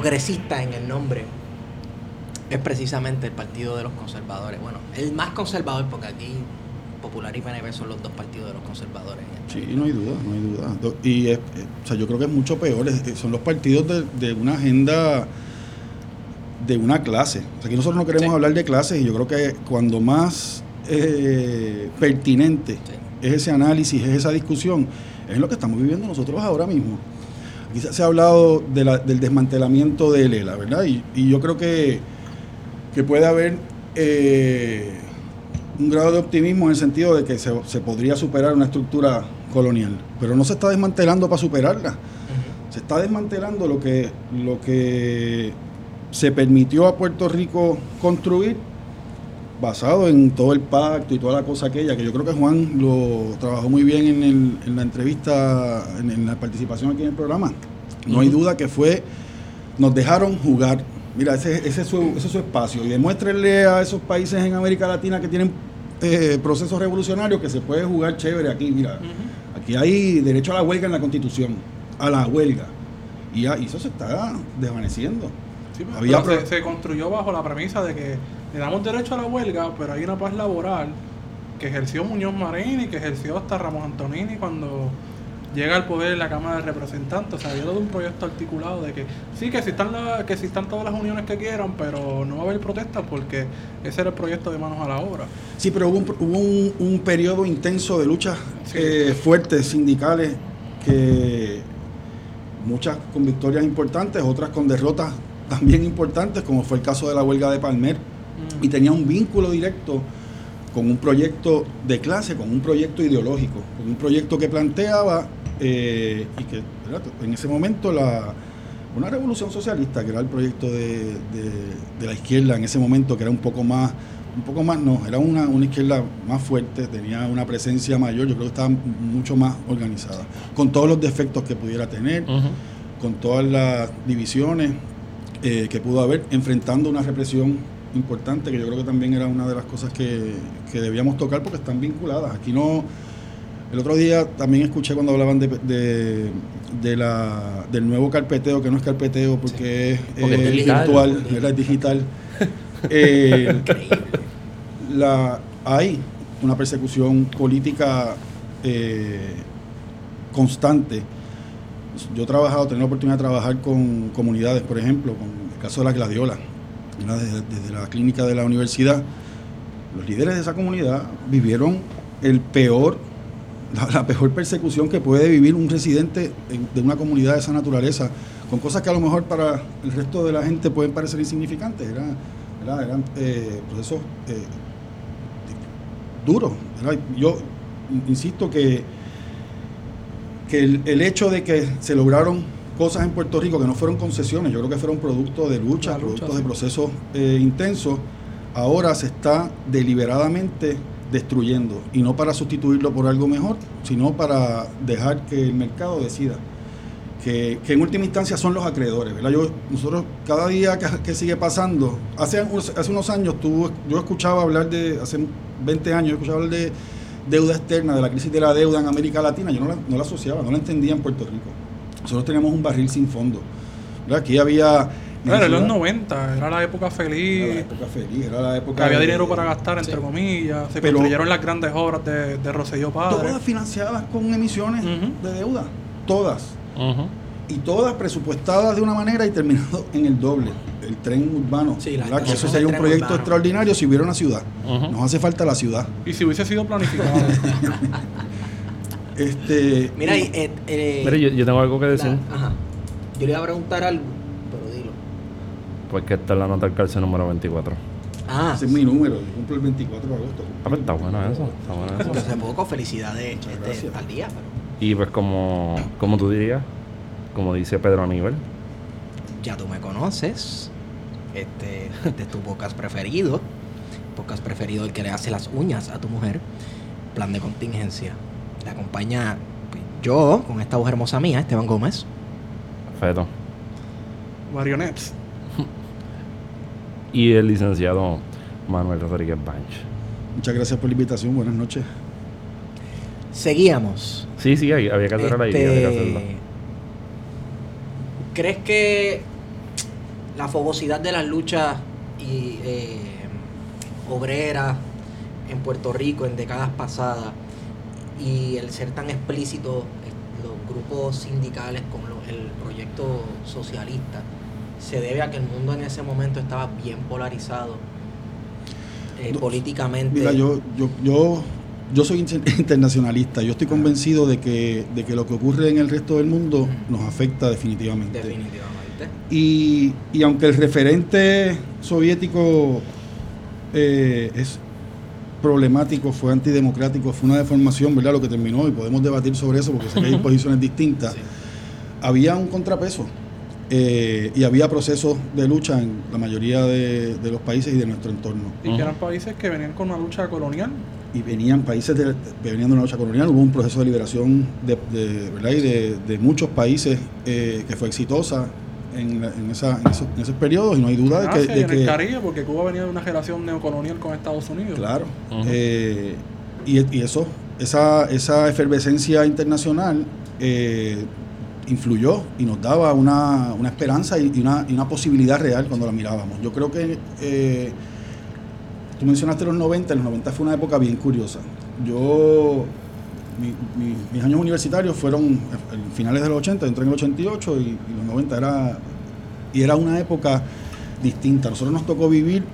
progresista en el nombre es precisamente el Partido de los Conservadores. Bueno, el más conservador, porque aquí Popular y PNP son los dos partidos de los conservadores. Sí, no hay duda, no hay duda. Y es, o sea, yo creo que es mucho peor. son los partidos de, una agenda de una clase. O sea, aquí nosotros no queremos hablar de clases y yo creo que cuando más eh, pertinente es ese análisis, es esa discusión, es lo que estamos viviendo nosotros ahora mismo. Aquí se ha hablado del desmantelamiento de ELA, ¿verdad? Y, yo creo que, que puede haber eh, un grado de optimismo en el sentido de que se, podría superar una estructura colonial, pero no se está desmantelando para superarla. Se está desmantelando lo que, lo que se permitió a Puerto Rico construir basado en todo el pacto y toda la cosa aquella, que yo creo que Juan lo trabajó muy bien en, la entrevista, en, la participación aquí en el programa. No hay duda que fue, nos dejaron jugar. Mira, ese, ese, es su, ese es su espacio. Y demuéstrenle a esos países en América Latina que tienen eh, procesos revolucionarios que se puede jugar chévere aquí. Mira, aquí hay derecho a la huelga en la Constitución, a la huelga. Y, eso se está desvaneciendo. Pues, se, construyó bajo la premisa de que le damos derecho a la huelga, pero hay una paz laboral que ejerció Muñoz Marín y que ejerció hasta Ramos Antonini cuando llega al poder en la Cámara de Representantes. O sea, había todo un proyecto articulado de que sí, que existan, la, que existan todas las uniones que quieran, pero no va a haber protestas porque ese era el proyecto de manos a la obra. Sí, pero hubo un, hubo un, periodo intenso de luchas eh, fuertes, sindicales, que muchas con victorias importantes, otras con derrotas también importantes, como fue el caso de la huelga de Palmer, mm. y tenía un vínculo directo con un proyecto de clase, con un proyecto ideológico, con un proyecto que planteaba eh, y que en ese momento la, una revolución socialista, que era el proyecto de, la izquierda en ese momento, que era un poco más, un poco más no, era una, una izquierda más fuerte, tenía una presencia mayor, yo creo que estaba mucho más organizada, con todos los defectos que pudiera tener, con todas las divisiones eh, que pudo haber, enfrentando una represión importante, que yo creo que también era una de las cosas que, que debíamos tocar porque están vinculadas. Aquí no el otro día también escuché cuando hablaban de, de, la, del nuevo carpeteo, que no es carpeteo porque es, virtual, es digital. Eh, la, hay una persecución política eh, constante. Yo he trabajado, tenido la oportunidad de trabajar con comunidades, por ejemplo, con el caso de la gladiola, desde, la clínica de la universidad. Los líderes de esa comunidad vivieron el peor la, peor persecución que puede vivir un residente de una comunidad de esa naturaleza, con cosas que a lo mejor para el resto de la gente pueden parecer insignificantes. Eran, eran eh, procesos eh, duros. Yo insisto que, que el, hecho de que se lograron cosas en Puerto Rico que no fueron concesiones, yo creo que fueron producto de lucha, productos de procesos eh, intensos, ahora se está deliberadamente destruyendo y no para sustituirlo por algo mejor, sino para dejar que el mercado decida. Que, en última instancia son los acreedores. ¿verdad? Yo, nosotros cada día que, sigue pasando, hace, hace unos años tú, yo escuchaba hablar de, hace 20 años, yo escuchaba hablar de deuda externa, de la crisis de la deuda en América Latina, yo no la, no la asociaba, no la entendía en Puerto Rico. Nosotros teníamos un barril sin fondo. Aquí había era los 90, era la época feliz. Era la época feliz, era la época. había dinero para gastar, entre comillas. Se construyeron las grandes obras de, de Rosselló Padre. Todas financiadas con emisiones de deuda. Todas. Y todas presupuestadas de una manera y terminado en el doble. El tren urbano. Sí, que eso sería un proyecto extraordinario si hubiera una ciudad. Nos hace falta la ciudad. Y si hubiese sido planificado. este, Mira, eh, eh, Mira yo, tengo algo que decir. ajá. Yo le iba a preguntar algo pues que esta es la nota del cárcel número 24. Ah. Ese es mi número, yo cumplo el 24 de agosto. Ah, pues está bueno eso, está bueno eso. Hace poco, felicidades este, al día. Y pues como, como tú dirías, como dice Pedro Aníbal. Ya tú me conoces. Este, este es tu podcast preferido. Podcast preferido el que le hace las uñas a tu mujer. Plan de contingencia. Le acompaña pues, yo con esta voz hermosa mía, Esteban Gómez. Feto. Marionettes y el licenciado Manuel Rodríguez Banch. Muchas gracias por la invitación, buenas noches. Seguíamos. Sí, sí, había que hacer la idea, este, ¿Crees que la fogosidad de las luchas y, eh, obreras en Puerto Rico en décadas pasadas y el ser tan explícito eh, los grupos sindicales con lo- el proyecto socialista se debe a que el mundo en ese momento estaba bien polarizado eh, No, políticamente? Mira, yo, yo, yo, yo soy inter- internacionalista. Yo estoy convencido de que, de que lo que ocurre en el resto del mundo nos afecta definitivamente. Definitivamente. Y, y aunque el referente soviético eh, es problemático, fue antidemocrático, fue una deformación, ¿verdad? Lo que terminó, y podemos debatir sobre eso porque sé que hay posiciones distintas. Sí. Había un contrapeso eh, y había procesos de lucha en la mayoría de, de los países y de nuestro entorno. Y que eran países que venían con una lucha colonial. Y venían países de, venían de una lucha colonial, hubo un proceso de liberación de, de- ¿verdad? Y de, de muchos países eh, que fue exitosa en, la- en, esa, en, esos, en esos periodos y no hay duda de en que, de en el que- Caribe, porque Cuba venía de una relación neocolonial con Estados Unidos. claro eh, y, y eso esa, esa efervescencia internacional eh, influyó y nos daba una, una esperanza y, y una, y una posibilidad real cuando la mirábamos yo creo que eh, Tú mencionaste los 90, los 90 fue una época bien curiosa. Yo, mi- mi- mis años universitarios fueron en finales de los 80, entré en el 88 y, y los 90 era, y era una época distinta. Nosotros nos tocó vivir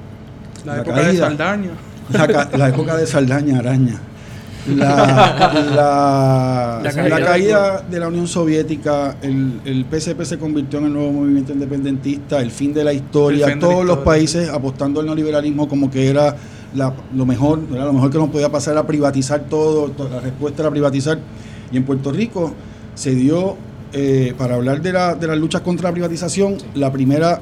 La, La época de. Saldaña. la época de Saldaña Araña. La, la, La la caída. de la Unión Soviética, el, el PSP se convirtió en el nuevo movimiento independentista, el fin de la historia, todos los países apostando al neoliberalismo como que era la- lo mejor, era lo mejor que nos podía pasar era privatizar todo, to- la respuesta era privatizar. Y en Puerto Rico se dio, eh, para hablar de, la, de las luchas contra la privatización, la primera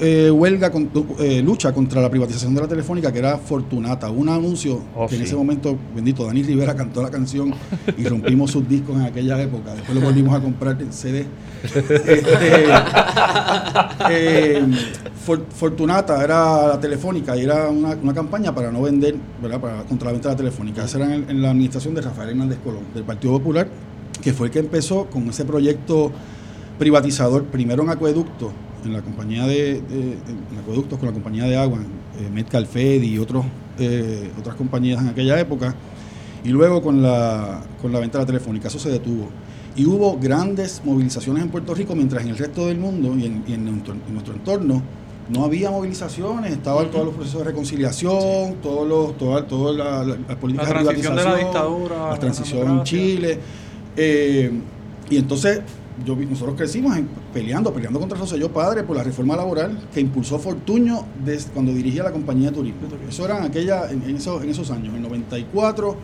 eh, huelga, con- eh, lucha contra la privatización de la telefónica, que era Fortunata. Un anuncio Oh, que en ese momento, bendito, Dani Rivera cantó la canción y rompimos sus discos en aquella época. Después lo volvimos a comprar en CD. Este, eh, For- Fortunata era la telefónica y era una, una campaña para no vender, ¿verdad? Para, contra la venta de la telefónica. Esa era en, en la administración de Rafael Hernández Colón, del Partido Popular, que fue el que empezó con ese proyecto privatizador, primero en acueductos, en la compañía de, de- en acueductos con la compañía de agua, eh, Medcalfed y otros, eh, otras compañías en aquella época, y luego con la, con la venta de la telefónica. Eso se detuvo. Y hubo grandes movilizaciones en Puerto Rico, mientras en el resto del mundo y en, y en nuestro, en nuestro entorno no había movilizaciones, estaban todos los procesos de reconciliación, todos los, todas, todas la- la- las políticas La transición de la privatización, dictadura a la la transición en. Chile. eh, y entonces yo, nosotros crecimos en- peleando, peleando contra Rosselló Padre por la reforma laboral que impulsó Fortuño desde cuando dirigía la compañía de turismo. Eso era en, aquella, en, en esos, en esos años. En el 94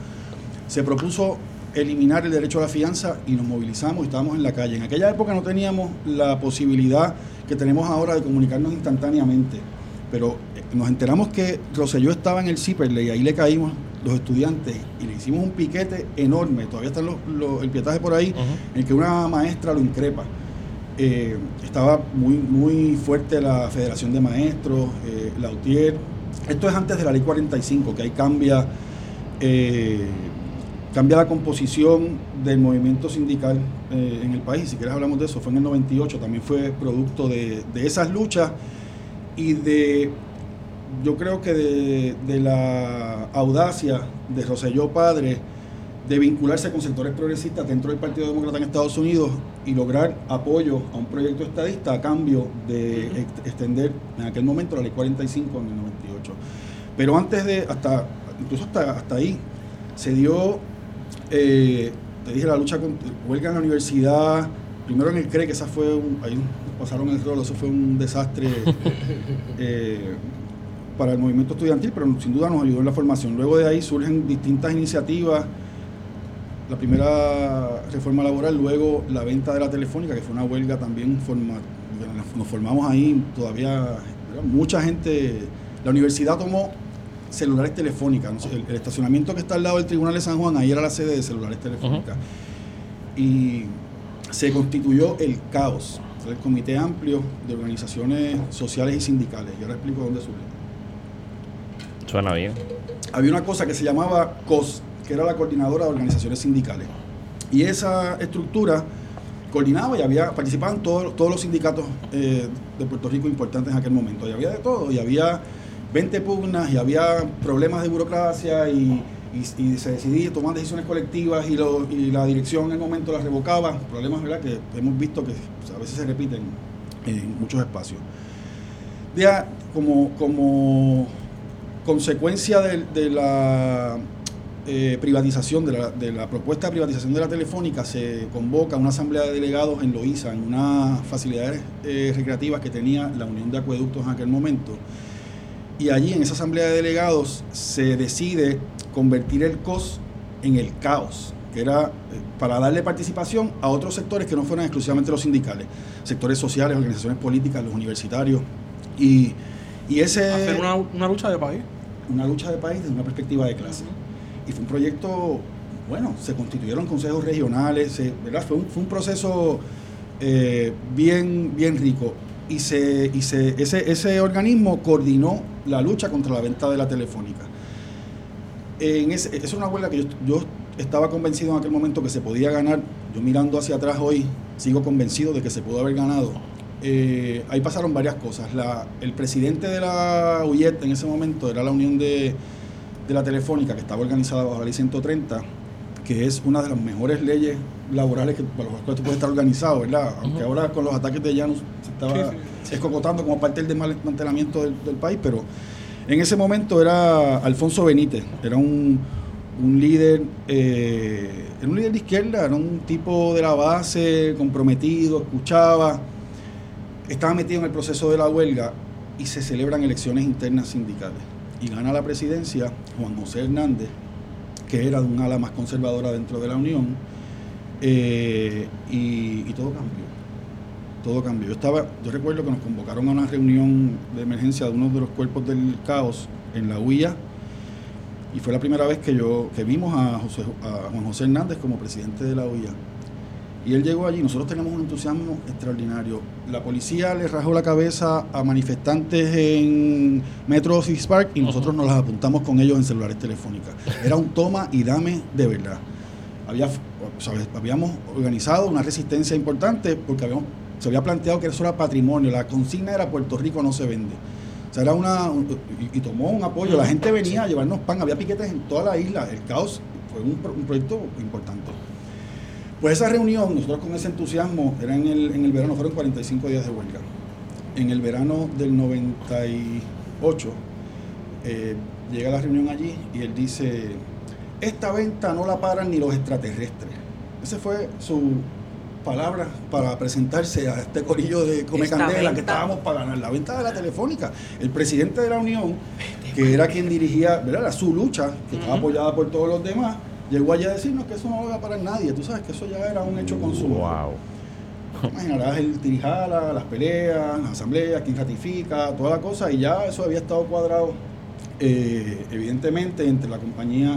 se propuso eliminar el derecho a la fianza y nos movilizamos y estábamos en la calle. En aquella época no teníamos la posibilidad que tenemos ahora de comunicarnos instantáneamente, pero eh, nos enteramos que Rosselló estaba en el Ciperle y ahí le caímos los estudiantes y le hicimos un piquete enorme, todavía está los- los- el pietaje por ahí, en que una maestra lo increpa. Eh, estaba muy, muy fuerte la Federación de Maestros, eh, la UTIER. Esto es antes de la ley 45, que ahí cambia, eh, cambia la composición del movimiento sindical eh, en el país. Si quieres hablamos de eso, fue en el 98, también fue producto de, de esas luchas y de, yo creo que de, de la audacia de Roselló Padre de vincularse con sectores progresistas dentro del Partido Demócrata en Estados Unidos y lograr apoyo a un proyecto estadista a cambio de ex- extender en aquel momento la ley 45 en el 98. Pero antes de, hasta, incluso hasta, hasta ahí, se dio, eh, te dije, la lucha con huelga en la universidad, primero en el CRE, que esa fue, un, ahí pasaron el rol, eso fue un desastre eh, para el movimiento estudiantil, pero sin duda nos ayudó en la formación. Luego de ahí surgen distintas iniciativas, la primera reforma laboral, luego la venta de la telefónica, que fue una huelga también forma, nos formamos ahí, todavía mucha gente, la universidad tomó celulares telefónicas, no el, el estacionamiento que está al lado del Tribunal de San Juan, ahí era la sede de celulares telefónicas. Y se constituyó el caos, el Comité Amplio de Organizaciones Sociales y Sindicales. Y ahora explico dónde surge. Suena bien. Había una cosa que se llamaba COS, que era la Coordinadora de Organizaciones Sindicales. Y esa estructura coordinaba y había, participaban todos, todos los sindicatos eh, de Puerto Rico importantes en aquel momento. Y había de todo, y había 20 pugnas, y había problemas de burocracia, y, se decidía tomar decisiones colectivas, y, la dirección en el momento las revocaba. Problemas que hemos visto que a veces se repiten en muchos espacios. Ya, como, como consecuencia de, la eh, privatización, de la, de la propuesta de privatización de la telefónica, se convoca una asamblea de delegados en Loíza, en unas facilidades eh, recreativas que tenía la Unión de Acueductos en aquel momento. Y allí, en esa asamblea de delegados, se decide convertir el COS en el caos, que era eh, para darle participación a otros sectores que no fueran exclusivamente los sindicales, sectores sociales, organizaciones políticas, los universitarios. Y, y ese Hacer una, una lucha de país. una lucha de país desde una perspectiva de clase. Y fue un proyecto, bueno, se constituyeron consejos regionales, se- ¿verdad? Fue, un, fue un proceso eh, bien, bien rico. Y, se, y se, ese, ese organismo coordinó la lucha contra la venta de la telefónica. En ese, esa es una huelga que yo, yo estaba convencido en aquel momento que se podía ganar. Yo mirando hacia atrás hoy, sigo convencido de que se pudo haber ganado. Eh, ahí pasaron varias cosas. La- el presidente de la UIET en ese momento era la Unión de, de la Telefónica, que estaba organizada bajo la ley 130, que es una de las mejores leyes laborales que, para las cuales tú puedes estar organizado, ¿verdad? Aunque ahora con los ataques de Janus se estaba Sí, escocotando como parte del desmantelamiento del, del país, pero en ese momento era Alfonso Benítez, era un, un líder, eh, era un líder de izquierda, era un tipo de la base, comprometido, escuchaba, estaba metido en el proceso de la huelga y se celebran elecciones internas sindicales. Y gana la presidencia Juan José Hernández, que era de un ala más conservadora dentro de la Unión, eh, y, y todo cambió. Todo cambió. Yo estaba, yo recuerdo que nos convocaron a una reunión de emergencia de uno de los cuerpos del caos en la UIA, y fue la primera vez que yo que vimos a, José- a Juan José Hernández como presidente de la UIA. Y él llegó allí, nosotros tenemos un entusiasmo extraordinario. La policía le rajó la cabeza a manifestantes en Metro Six Park y nosotros nos las apuntamos con ellos en celulares telefónicas. Era un toma y dame de verdad. Había, habíamos organizado una resistencia importante porque habíamos, se había planteado que eso era patrimonio. La consigna era Puerto Rico no se vende. O sea, era una. un- y, tomó un apoyo. La gente venía a llevarnos pan. Había piquetes en toda la isla. El caos fue un, un proyecto importante. Pues esa reunión, nosotros con ese entusiasmo, era en el, en el verano, fueron 45 días de huelga. En el verano del 98, eh, llega la reunión allí y él dice, esta venta no la paran ni los extraterrestres. Esa fue su palabra para presentarse a este corillo de Come Esta Candela que estábamos para ganar la venta de la telefónica. El presidente de la Unión, que era quien dirigía, ¿verdad? Era su lucha, que estaba apoyada por todos los demás, llegó allá a decirnos que eso no lo iba a parar nadie. Tú sabes que eso ya era un hecho consumado. Wow. Imaginarás el tirijala, las peleas, las asambleas, quién ratifica, toda la cosa, y ya eso había estado cuadrado, eh, evidentemente, entre la compañía,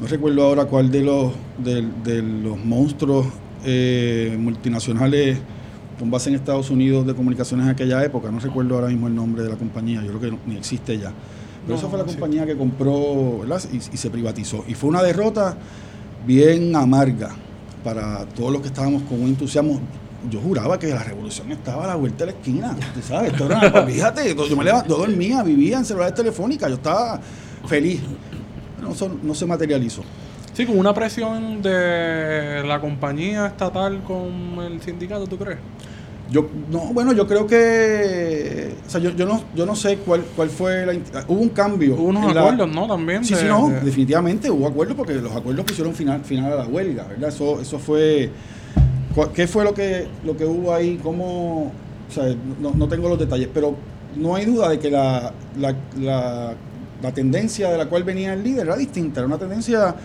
no recuerdo ahora cuál de los, de, de los monstruos eh, multinacionales con base en Estados Unidos de comunicaciones en aquella época, no recuerdo ahora mismo el nombre de la compañía, yo creo que no- ni existe ya. Pero No, esa fue la no compañía que compró ¿verdad? y, y se privatizó. Y fue una derrota bien amarga para todos los que estábamos con un entusiasmo. Yo juraba que la revolución estaba a la vuelta de la esquina, tú sabes, esto era, fíjate, yo, me levant- yo dormía, vivía en celulares telefónicas, yo estaba feliz. Eso no se materializó. Sí, con una presión de la compañía estatal con el sindicato, ¿tú crees? Yo, no, bueno, yo creo que, o sea, yo, yo no, yo no sé cuál, cuál fue la, hubo un cambio. Hubo unos la- acuerdos, ¿no? También. Sí, de- sí, no, de- definitivamente hubo acuerdos porque los acuerdos pusieron final, final a la huelga, ¿verdad? Eso, eso fue, ¿qué fue lo que, lo que hubo ahí? ¿Cómo? O sea, no, no tengo los detalles, pero no hay duda de que la, la, la, la tendencia de la cual venía el líder era distinta, era una tendencia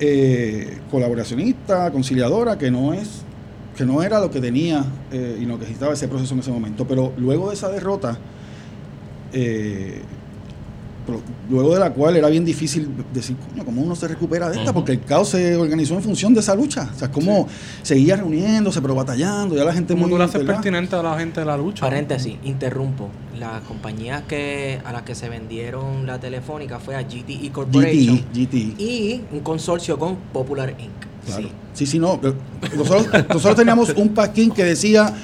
eh, colaboracionista, conciliadora, que no es que no era lo que tenía eh, y lo que necesitaba ese proceso en ese momento. Pero luego de esa derrota, eh, luego de la cual era bien difícil decir, coño, ¿cómo uno se recupera de esta? Ujú. Porque el caos se organizó en función de esa lucha. O sea, cómo seguía reuniéndose, pero batallando, ya la gente ¿Cómo muy... tú le haces pertinente a la gente de la lucha? Paréntesis, interrumpo. La compañía que a la que se vendieron la telefónica fue a GTE Corporation GT, GT. y un consorcio con Popular Inc. Claro. Sí. Sí, sí, no. Nosotros, nosotros teníamos un paquín que decía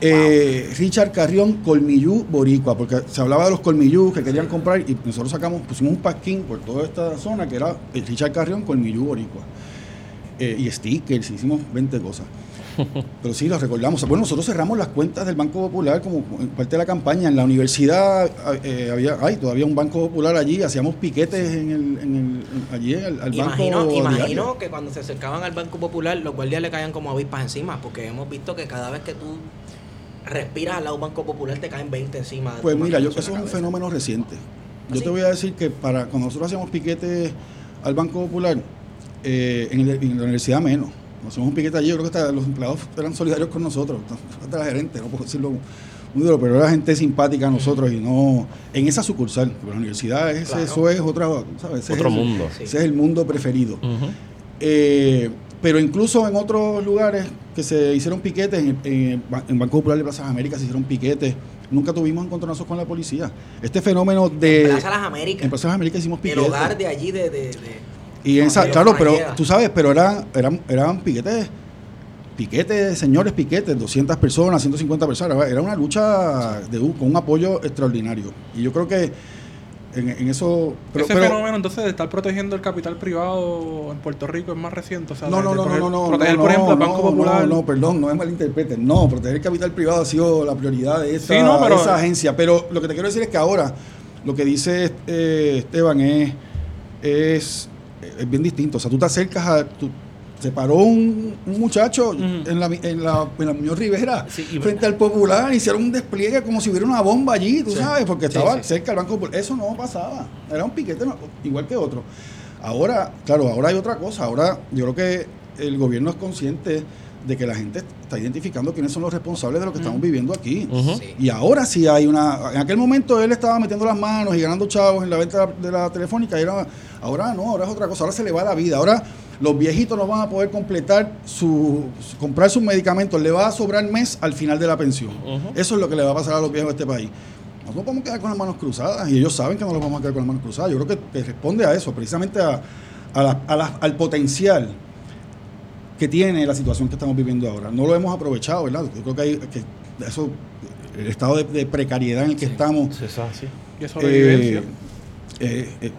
eh, Richard Carrión Colmillú Boricua, porque se hablaba de los colmillú que querían comprar y nosotros sacamos, pusimos un paquín por toda esta zona que era el Richard Carrión Colmillú Boricua. Eh, y stickers, hicimos 20 cosas. Pero sí, lo recordamos. Bueno, nosotros cerramos las cuentas del Banco Popular como parte de la campaña. En la universidad eh, había, hay todavía un Banco Popular allí, hacíamos piquetes en el, en el, allí al, al Imagino, Banco imagino Diario. que cuando se acercaban al Banco Popular, los guardias le caían como avispas encima, porque hemos visto que cada vez que tú respiras al lado Banco Popular te caen 20 encima. de Pues mira, yo, eso es un fenómeno reciente. ¿Ah, Yo sí? te voy a decir que para cuando nosotros hacíamos piquetes al Banco Popular, eh, en, el- en la universidad menos. Nos hacemos un piquete allí, yo creo que hasta los empleados eran solidarios con nosotros, hasta la gerente, no puedo decirlo muy duro, pero era gente simpática a nosotros y no en esa sucursal, porque la universidad es, Claro. eso es otra, ¿sabes? Ese Otro es el- mundo. Sí. Ese es el mundo preferido. Eh, pero incluso en otros lugares que se hicieron piquetes, en, en- en Banco Popular de Plazas Américas se hicieron piquetes, nunca tuvimos encontronazos con la policía. Este fenómeno de... Plaza Las Américas, En Plazas Américas hicimos el piquetes. hogar de allí de... de, de- y en esa, claro, pero tú sabes, pero eran, eran, eran piquetes, piquetes, señores piquetes, 200 personas, 150 personas. Era una lucha de, con un apoyo extraordinario. Y yo creo que en, en eso... Pero, Ese pero- fenómeno entonces de estar protegiendo el capital privado en Puerto Rico es más reciente. O sea, No, no, de no, no, proteger- no, no. Proteger, no, por ejemplo, el Banco no, Popular. No, perdón, no me malinterpreten. No, proteger el capital privado ha sido la prioridad de esa, Sí, pero- esa agencia. Pero lo que te quiero decir es que ahora lo que dice eh, Esteban es, es, es bien distinto. O sea, tú te acercas a. tú- se paró un, un muchacho en, la, en, la, en la Muñoz Rivera Sí, y- frente al Popular, hicieron un despliegue como si hubiera una bomba allí, tú Sí. sabes, porque estaba sí. cerca del Banco Popular. Eso no pasaba. Era un piquete igual que otro. Ahora, claro, ahora hay otra cosa. Ahora yo creo que el gobierno es consciente de que la gente está identificando quiénes son los responsables de lo que estamos viviendo aquí. Sí. Y ahora sí hay una... En aquel momento él estaba metiendo las manos y ganando chavos en la venta de la telefónica. Y era, ahora no, ahora es otra cosa. Ahora se le va la vida. Ahora los viejitos no van a poder completar su, su- comprar sus medicamentos. Le va a sobrar mes al final de la pensión. Eso es lo que le va a pasar a los viejos de este país. Nosotros podemos quedar con las manos cruzadas y ellos saben que no nos vamos a quedar con las manos cruzadas. Yo creo que, que responde a eso, precisamente a, a la- a la- al potencial que tiene la situación que estamos viviendo ahora. No lo hemos aprovechado, ¿verdad? Yo creo que hay que eso, el estado de, de precariedad en el que estamos. Sí, es así. Y sobrevivencia. eh, eh,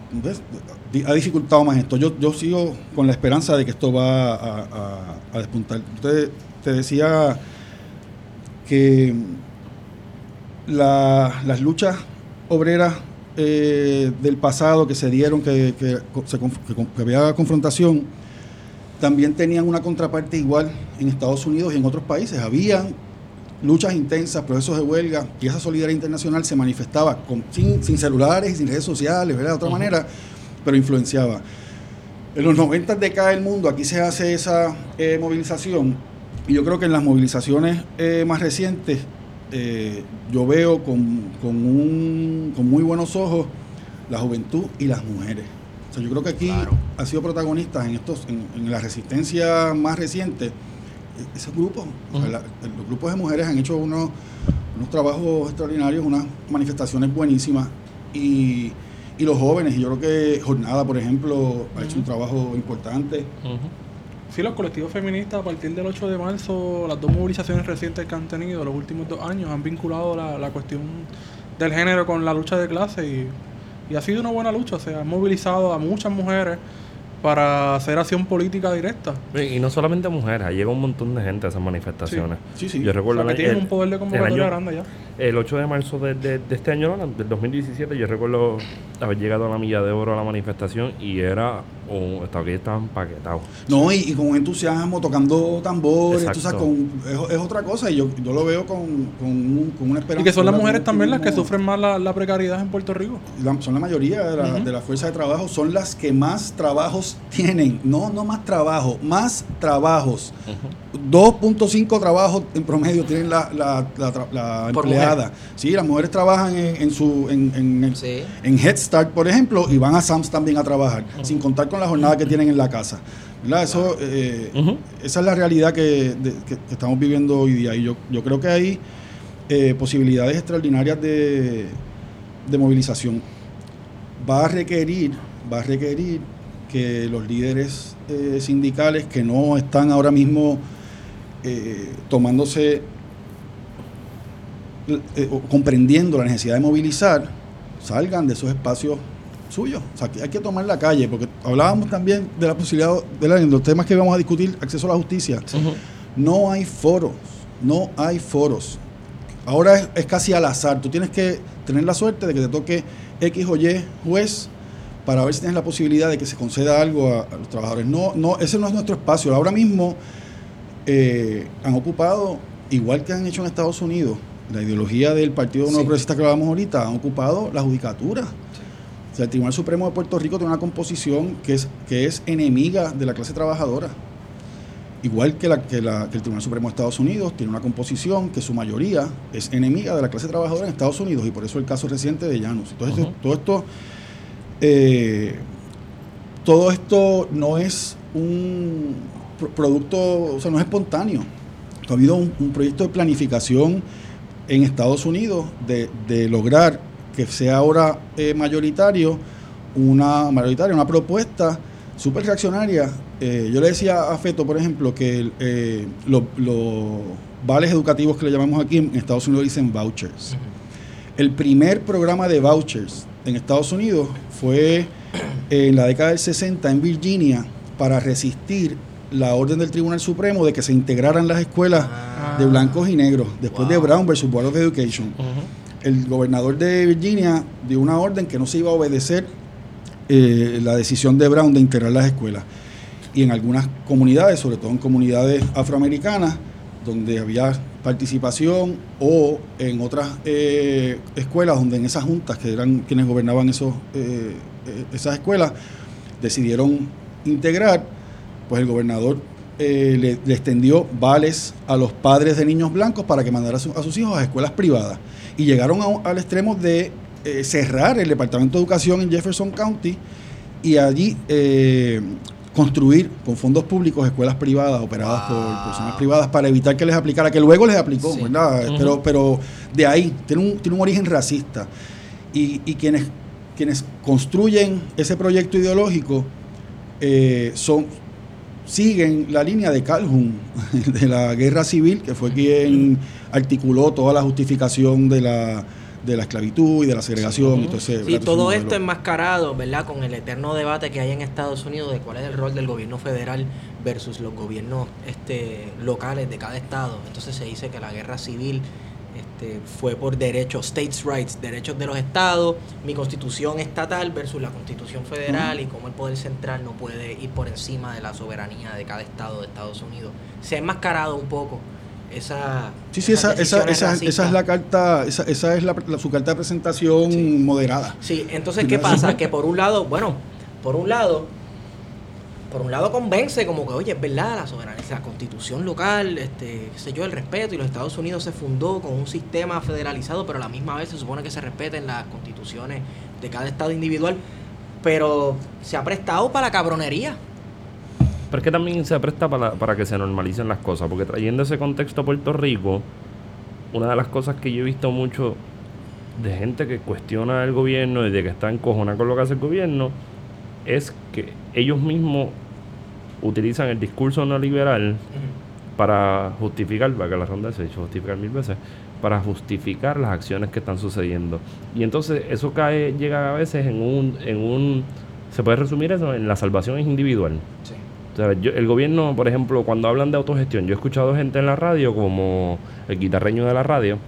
eh, ha dificultado más esto. Yo, yo sigo con la esperanza de que esto va a, a- a despuntar. Yo te, decía que la- las luchas obreras eh, del pasado que se dieron, que, se que había confrontación, también tenían una contraparte igual en Estados Unidos y en otros países. Habían luchas intensas, procesos de huelga, y esa solidaridad internacional se manifestaba con, sin, sin celulares y sin redes sociales, ¿verdad? de otra manera, pero influenciaba. En los 90 decae el mundo, aquí se hace esa eh, movilización, y yo creo que en las movilizaciones eh, más recientes, eh, yo veo con, con, un- con muy buenos ojos la juventud y las mujeres. O sea, yo creo que aquí Claro. ha sido protagonistas en estos, en, en la resistencia más reciente, e- esos grupos, o sea, Ujú. la- los grupos de mujeres han hecho unos, unos trabajos extraordinarios, unas manifestaciones buenísimas y, y los jóvenes, y yo creo que Jornada, por ejemplo, ha hecho un trabajo importante. Ujú. Sí, los colectivos feministas a partir del 8 de marzo, las dos movilizaciones recientes que han tenido los últimos dos años han vinculado la, la cuestión del género con la lucha de clase y, y ha sido una buena lucha. O sea, han movilizado a muchas mujeres para hacer acción política directa. Y no solamente mujeres, ha llegado un montón de gente a esas manifestaciones. Sí, sí. Yo O recuerdo sea, que el- tienen un poder de convocatoria grande ya. El 8 de marzo de, de- de este año, ¿no? del 2017, yo recuerdo haber llegado a la milla de oro a la manifestación y era, un, estaba aquí estaban paquetados. No, y, y con entusiasmo, tocando tambores, tú sabes, con, es, es otra cosa, y yo, yo lo veo con, con, un- con una esperanza. Y que son las mujeres también las que sufren más la, la precariedad en Puerto Rico. La- son la mayoría de la, Ujú. de la fuerza de trabajo, son las que más trabajos tienen. No, no más trabajo, más trabajos. 2.5 trabajos en promedio tienen la, la, la tra- la Por empleada. Sí, las mujeres trabajan en, en su en, en, el- Sí. en Head Start, por ejemplo, y van a SAMS también a trabajar, sin contar con la jornada que tienen en la casa. ¿Verdad? Eso, eh. Esa es la realidad que, de- que- que estamos viviendo hoy día. Y yo, yo creo que hay eh, posibilidades extraordinarias de, de movilización. Va a requerir, va a requerir que los líderes eh, sindicales que no están ahora mismo eh, tomándose eh, comprendiendo la necesidad de movilizar, salgan de esos espacios suyos. O sea, que hay que tomar la calle, porque hablábamos también de la posibilidad, de, la- los temas que vamos a discutir, acceso a la justicia. No hay foros, no hay foros. Ahora es, es casi al azar. Tú tienes que tener la suerte de que te toque X o Y juez para ver si tienes la posibilidad de que se conceda algo a, a los trabajadores. No, no, ese no es nuestro espacio. Ahora mismo eh, han ocupado, igual que han hecho en Estados Unidos, la ideología del Partido Sí. Progresista que hablábamos ahorita, han ocupado la judicatura. O sea, el Tribunal Supremo de Puerto Rico tiene una composición que es, que es enemiga de la clase trabajadora. Igual que, la, que, la- que el Tribunal Supremo de Estados Unidos tiene una composición que su mayoría es enemiga de la clase trabajadora en Estados Unidos y por eso el caso reciente de Llanos. Entonces, todo esto eh, todo esto no es un pro- producto, o sea, no es espontáneo. Ha habido un, un proyecto de planificación en Estados Unidos de, de lograr que sea ahora eh, mayoritario una mayoritaria, una propuesta súper reaccionaria. Eh, yo le decía a Feto, por ejemplo, que eh, lo- los vales educativos que le llamamos aquí en Estados Unidos dicen vouchers. El primer programa de vouchers en Estados Unidos fue en la década del 60 en Virginia para resistir la orden del Tribunal Supremo de que se integraran las escuelas Ah. de blancos y negros después de. Brown versus Board of Education. El gobernador de Virginia dio una orden que no se iba a obedecer eh, la decisión de Brown de integrar las escuelas. Y en algunas comunidades, sobre todo en comunidades afroamericanas, donde había participación o en otras eh, escuelas donde en esas juntas que eran quienes gobernaban esos, eh, esas escuelas decidieron integrar, pues el gobernador eh, le, le extendió vales a los padres de niños blancos para que mandaran a, su- a sus hijos a escuelas privadas. Y llegaron a al extremo de eh, cerrar el Departamento de Educación en Jefferson County y allí eh, construir con fondos públicos escuelas privadas operadas Wow. por personas privadas para evitar que les aplicara, que luego les aplicó, Sí. ¿verdad? Pero, pero de ahí, tiene un, tiene un origen racista. Y, y quienes, quienes construyen ese proyecto ideológico eh, son siguen la línea de Calhoun, de la guerra civil, que fue quien articuló toda la justificación de la, de la esclavitud y de la segregación. y todo esto enmascarado, ¿verdad? Con el eterno debate que hay en Estados Unidos de cuál es el rol del gobierno federal versus los gobiernos este, locales de cada estado. Entonces se dice que la guerra civil este, fue por derechos, states' rights, derechos de los estados, mi constitución estatal versus la constitución federal y cómo el poder central no puede ir por encima de la soberanía de cada estado de Estados Unidos. Se ha enmascarado un poco esa... Sí, sí, esa, esa, esa, esa es la carta, esa, esa es la, la- su carta de presentación Sí. moderada. Sí, entonces, ¿qué pasa? Que por un lado, bueno, por un lado, por un lado convence como que, oye, es verdad, la soberanía, la constitución local, este, qué sé yo, el respeto, y los Estados Unidos se fundó con un sistema federalizado, pero a la misma vez se supone que se respeten las constituciones de cada estado individual, pero se ha prestado para la cabronería. Pero es que también se presta para, para que se normalicen las cosas, porque trayendo ese contexto a Puerto Rico, una de las cosas que yo he visto mucho de gente que cuestiona el gobierno y de que está encojonada con lo que hace el gobierno, es que ellos mismos utilizan el discurso neoliberal para justificar, para que la ronda se ha dicho justificar mil veces, para justificar las acciones que están sucediendo. Y entonces eso cae, llega a veces en un, en un, se puede resumir eso, en la salvación es individual. Sí. O sea, yo- el gobierno, por ejemplo, cuando hablan de autogestión, yo he escuchado gente en la radio como el guitarreño de la radio,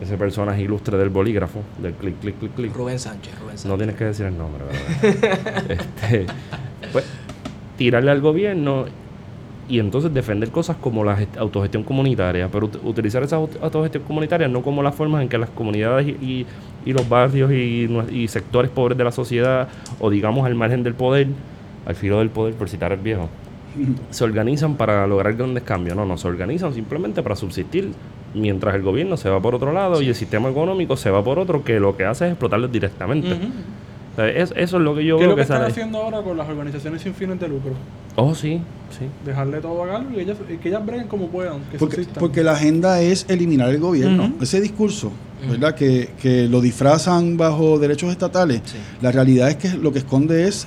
ese personaje ilustre del bolígrafo, del clic, clic, clic, clic. Rubén Sánchez, Rubén Sánchez. No tienes que decir el nombre, ¿verdad? este, pues, tirarle al gobierno y entonces defender cosas como la gest- autogestión comunitaria, pero ut- utilizar esa aut- autogestión comunitaria no como las formas en que las comunidades y, y- y los barrios y, y sectores pobres de la sociedad, o digamos al margen del poder, al filo del poder, por citar al viejo, se organizan para lograr grandes cambios. No, no, se organizan simplemente para subsistir mientras el gobierno se va por otro lado y el sistema económico se va por otro, que lo que hace es explotarlos directamente. Ujú. O sea, es- eso es lo que yo ¿Qué es veo lo que que están haciendo ahora con las organizaciones sin fines de lucro? Oh, sí, sí. Dejarle todo a Carlos y, ellas, que ellas breguen como puedan, que Porque, porque la agenda es eliminar el gobierno. Ese discurso, ¿verdad? Que, que lo disfrazan bajo derechos estatales. Sí. La realidad es que lo que esconde es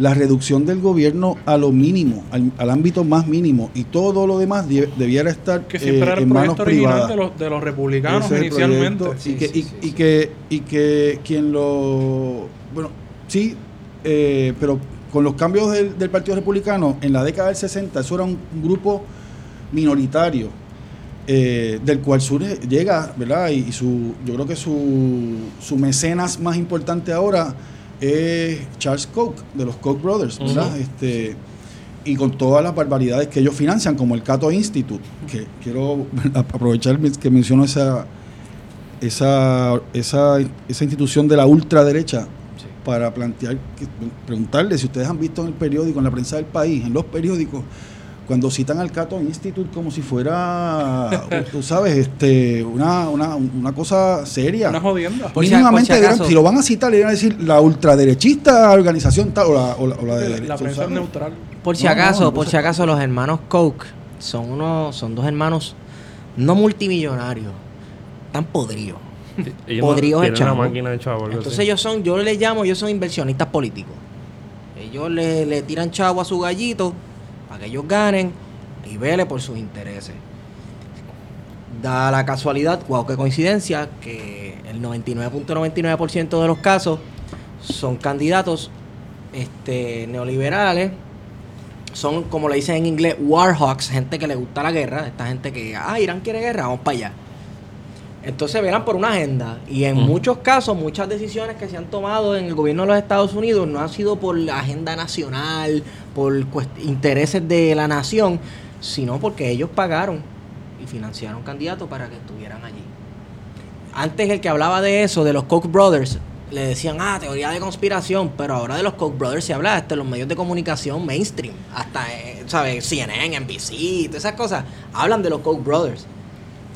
la reducción del gobierno a lo mínimo, al, al ámbito más mínimo, y todo lo demás debiera estar Que siempre eh, era el en manos proyecto original privadas. de los, de los republicanos Ese inicialmente. proyecto, Sí, y, que, sí, y- sí, y sí. que y que quien lo bueno sí eh, pero con los cambios del, del Partido Republicano en la década del 60 eso era un grupo minoritario eh, del cual surge, llega verdad y, y su yo creo que su, su mecenas más importante ahora es Charles Koch de los Koch brothers verdad este y con todas las barbaridades que ellos financian, como el Cato Institute, que quiero aprovechar que menciono esa, esa, esa, esa institución de la ultraderecha para plantear, preguntarle si ustedes han visto en el periódico, en la prensa del país, en los periódicos, cuando citan al Cato Institute como si fuera, tú sabes, este, una, una, una cosa seria. Una jodienda. Por si- por si debieran- acaso- si lo van a citar, le van a decir la ultraderechista organización tal o la, o la, o la de la neutral. Por si No, acaso, no, por si acaso los hermanos Koch son unos, son dos hermanos no multimillonarios, tan podridos. Ellos Podridos de una chavo. máquina de chavo. Entonces así. ellos son, yo les llamo, ellos son inversionistas políticos. Ellos le, le tiran chavo a su gallito para que ellos ganen y vele por sus intereses. Da la casualidad, wow, qué coincidencia, que el 99.99% de los casos son candidatos este, neoliberales, son como le dicen en inglés, warhawks, gente que le gusta la guerra, esta gente que, ah, Irán quiere guerra, vamos para allá. Entonces verán por una agenda y en muchos casos muchas decisiones que se han tomado en el gobierno de los Estados Unidos no han sido por la agenda nacional, por intereses de la nación, sino porque ellos pagaron y financiaron candidatos para que estuvieran allí. Antes el que hablaba de eso, de los Koch brothers, le decían, ah, teoría de conspiración, pero ahora de los Koch brothers se habla hasta en los medios de comunicación mainstream, hasta, eh, ¿sabes? CNN, NBC, todas esas cosas, hablan de los Koch brothers.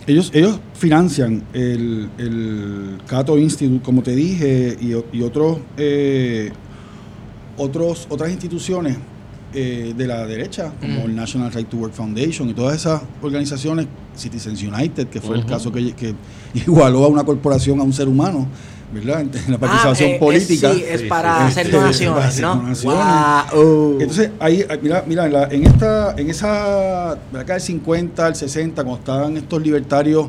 Ellos, ellos financian el, el Cato Institute, como te dije, y, y otros, eh, otros, otras instituciones eh, de la derecha, como Mm. el National Right to Work Foundation y todas esas organizaciones, Citizens United, que fue el caso que, que igualó a una corporación a un ser humano, ¿verdad? En, la participación Ah, eh, es- política. sí, es para hacer donaciones, hacer ¿no? donaciones. Guau. Entonces, ahí, ahí, mira, mira en, la- en esta, en esa, acá del 50 al 60, cuando estaban estos libertarios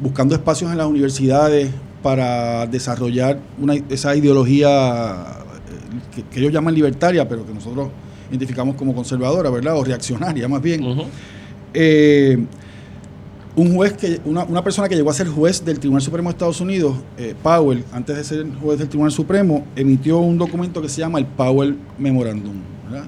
buscando espacios en las universidades para desarrollar una, esa ideología eh, que, que ellos llaman libertaria, pero que nosotros identificamos como conservadora, ¿verdad? O reaccionaria, más bien. Ujú. Eh, un juez que una, una persona que llegó a ser juez del Tribunal Supremo de Estados Unidos, eh, Powell, antes de ser juez del Tribunal Supremo, emitió un documento que se llama el Powell Memorandum.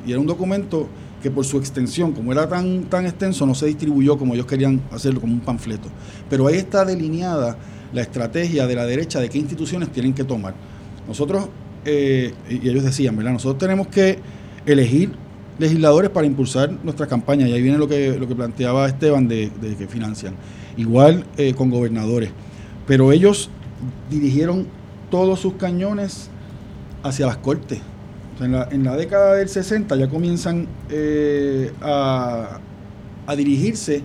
Y era un documento que por su extensión, como era tan, tan extenso, no se distribuyó como ellos querían hacerlo, como un panfleto. Pero ahí está delineada la estrategia de la derecha de qué instituciones tienen que tomar. Nosotros, eh, y ellos decían, ¿verdad? Nosotros tenemos que elegir legisladores para impulsar nuestra campaña. Y ahí viene lo que, lo que planteaba Esteban de, de que financian. Igual eh, con gobernadores. Pero ellos dirigieron todos sus cañones hacia las cortes. O sea, en, la, en la década del 60 ya comienzan eh, a, a dirigirse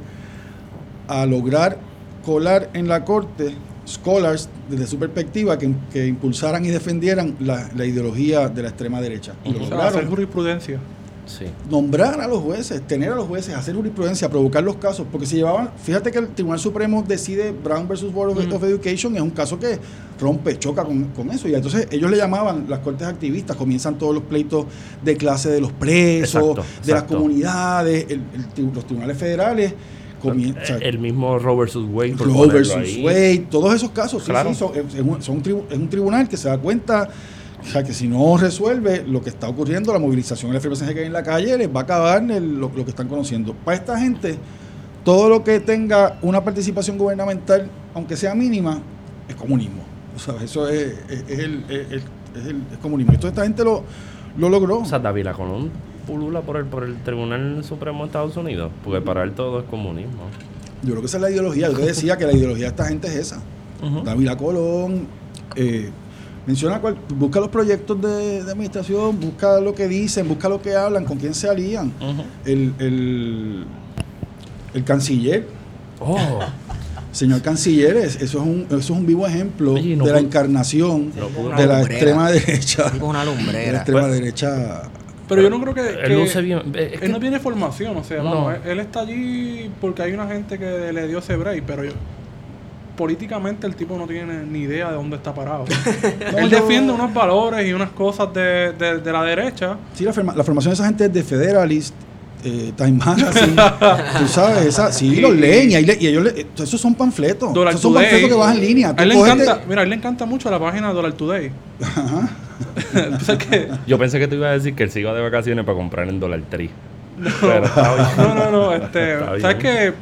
a lograr colar en la corte scholars desde su perspectiva que, que impulsaran y defendieran la, la ideología de la extrema derecha. Y lo O sea, lograron hacer jurisprudencia. Sí. nombrar a los jueces, tener a los jueces, hacer jurisprudencia, provocar los casos, porque si llevaban, fíjate que el Tribunal Supremo decide Brown versus Board of, Mm. of Education, es un caso que rompe, choca con, con eso, y entonces ellos le llamaban las cortes activistas, comienzan todos los pleitos de clase de los presos, Exacto, de las comunidades, el- el los tribunales federales, comienzan... el mismo Roe versus Wade. Roe ahí. Wade, todos esos casos, Claro. sí, son, es, es un, son un tribu- es un tribunal que se da cuenta o sea, que si no resuelve lo que está ocurriendo, la movilización y la efervescencia que hay en la calle, les va a acabar el- lo, lo que están conociendo. Para esta gente, todo lo que tenga una participación gubernamental, aunque sea mínima, es comunismo. O sea, eso es, es- es el, es, el- es comunismo. Entonces esta gente lo, lo logró. O sea, David Colón pulula por el, por el Tribunal Supremo de Estados Unidos. Porque para él todo es comunismo. Yo creo que esa es la ideología. Yo te decía que la ideología de esta gente es esa. Ujú. Dávila Colón, eh, menciona cuál, busca los proyectos de, de administración, busca lo que dicen, busca lo que hablan, con quién se alían. El, el, el canciller, Oh, señor canciller, es- eso es un, eso es un vivo ejemplo Oye, no de la encarnación no de la lumbrera. extrema derecha. Tipo una De la extrema Pues- derecha Pero yo no creo que. Él que- luce bien. es él no tiene formación, o sea, No. vamos, él, él está allí porque hay una gente que le dio ese break, pero yo- políticamente el tipo no tiene ni idea de dónde está parado. él yo- defiende unos valores y unas cosas de, de- de la derecha. Sí, la, forma- la formación de esa gente es de Federalist, eh, Time Magazine, tú sabes, esa, sí, los leen y, ahí le- y ellos, le- esos son panfletos, Dollar esos son Today. panfletos que vas en línea. A él le encanta, de- mira, a él le encanta mucho la página Dollar Today. Que Yo pensé que te iba a decir que él se iba de vacaciones para comprar en Dollar Tree. Pero no, no, no, este, sabes que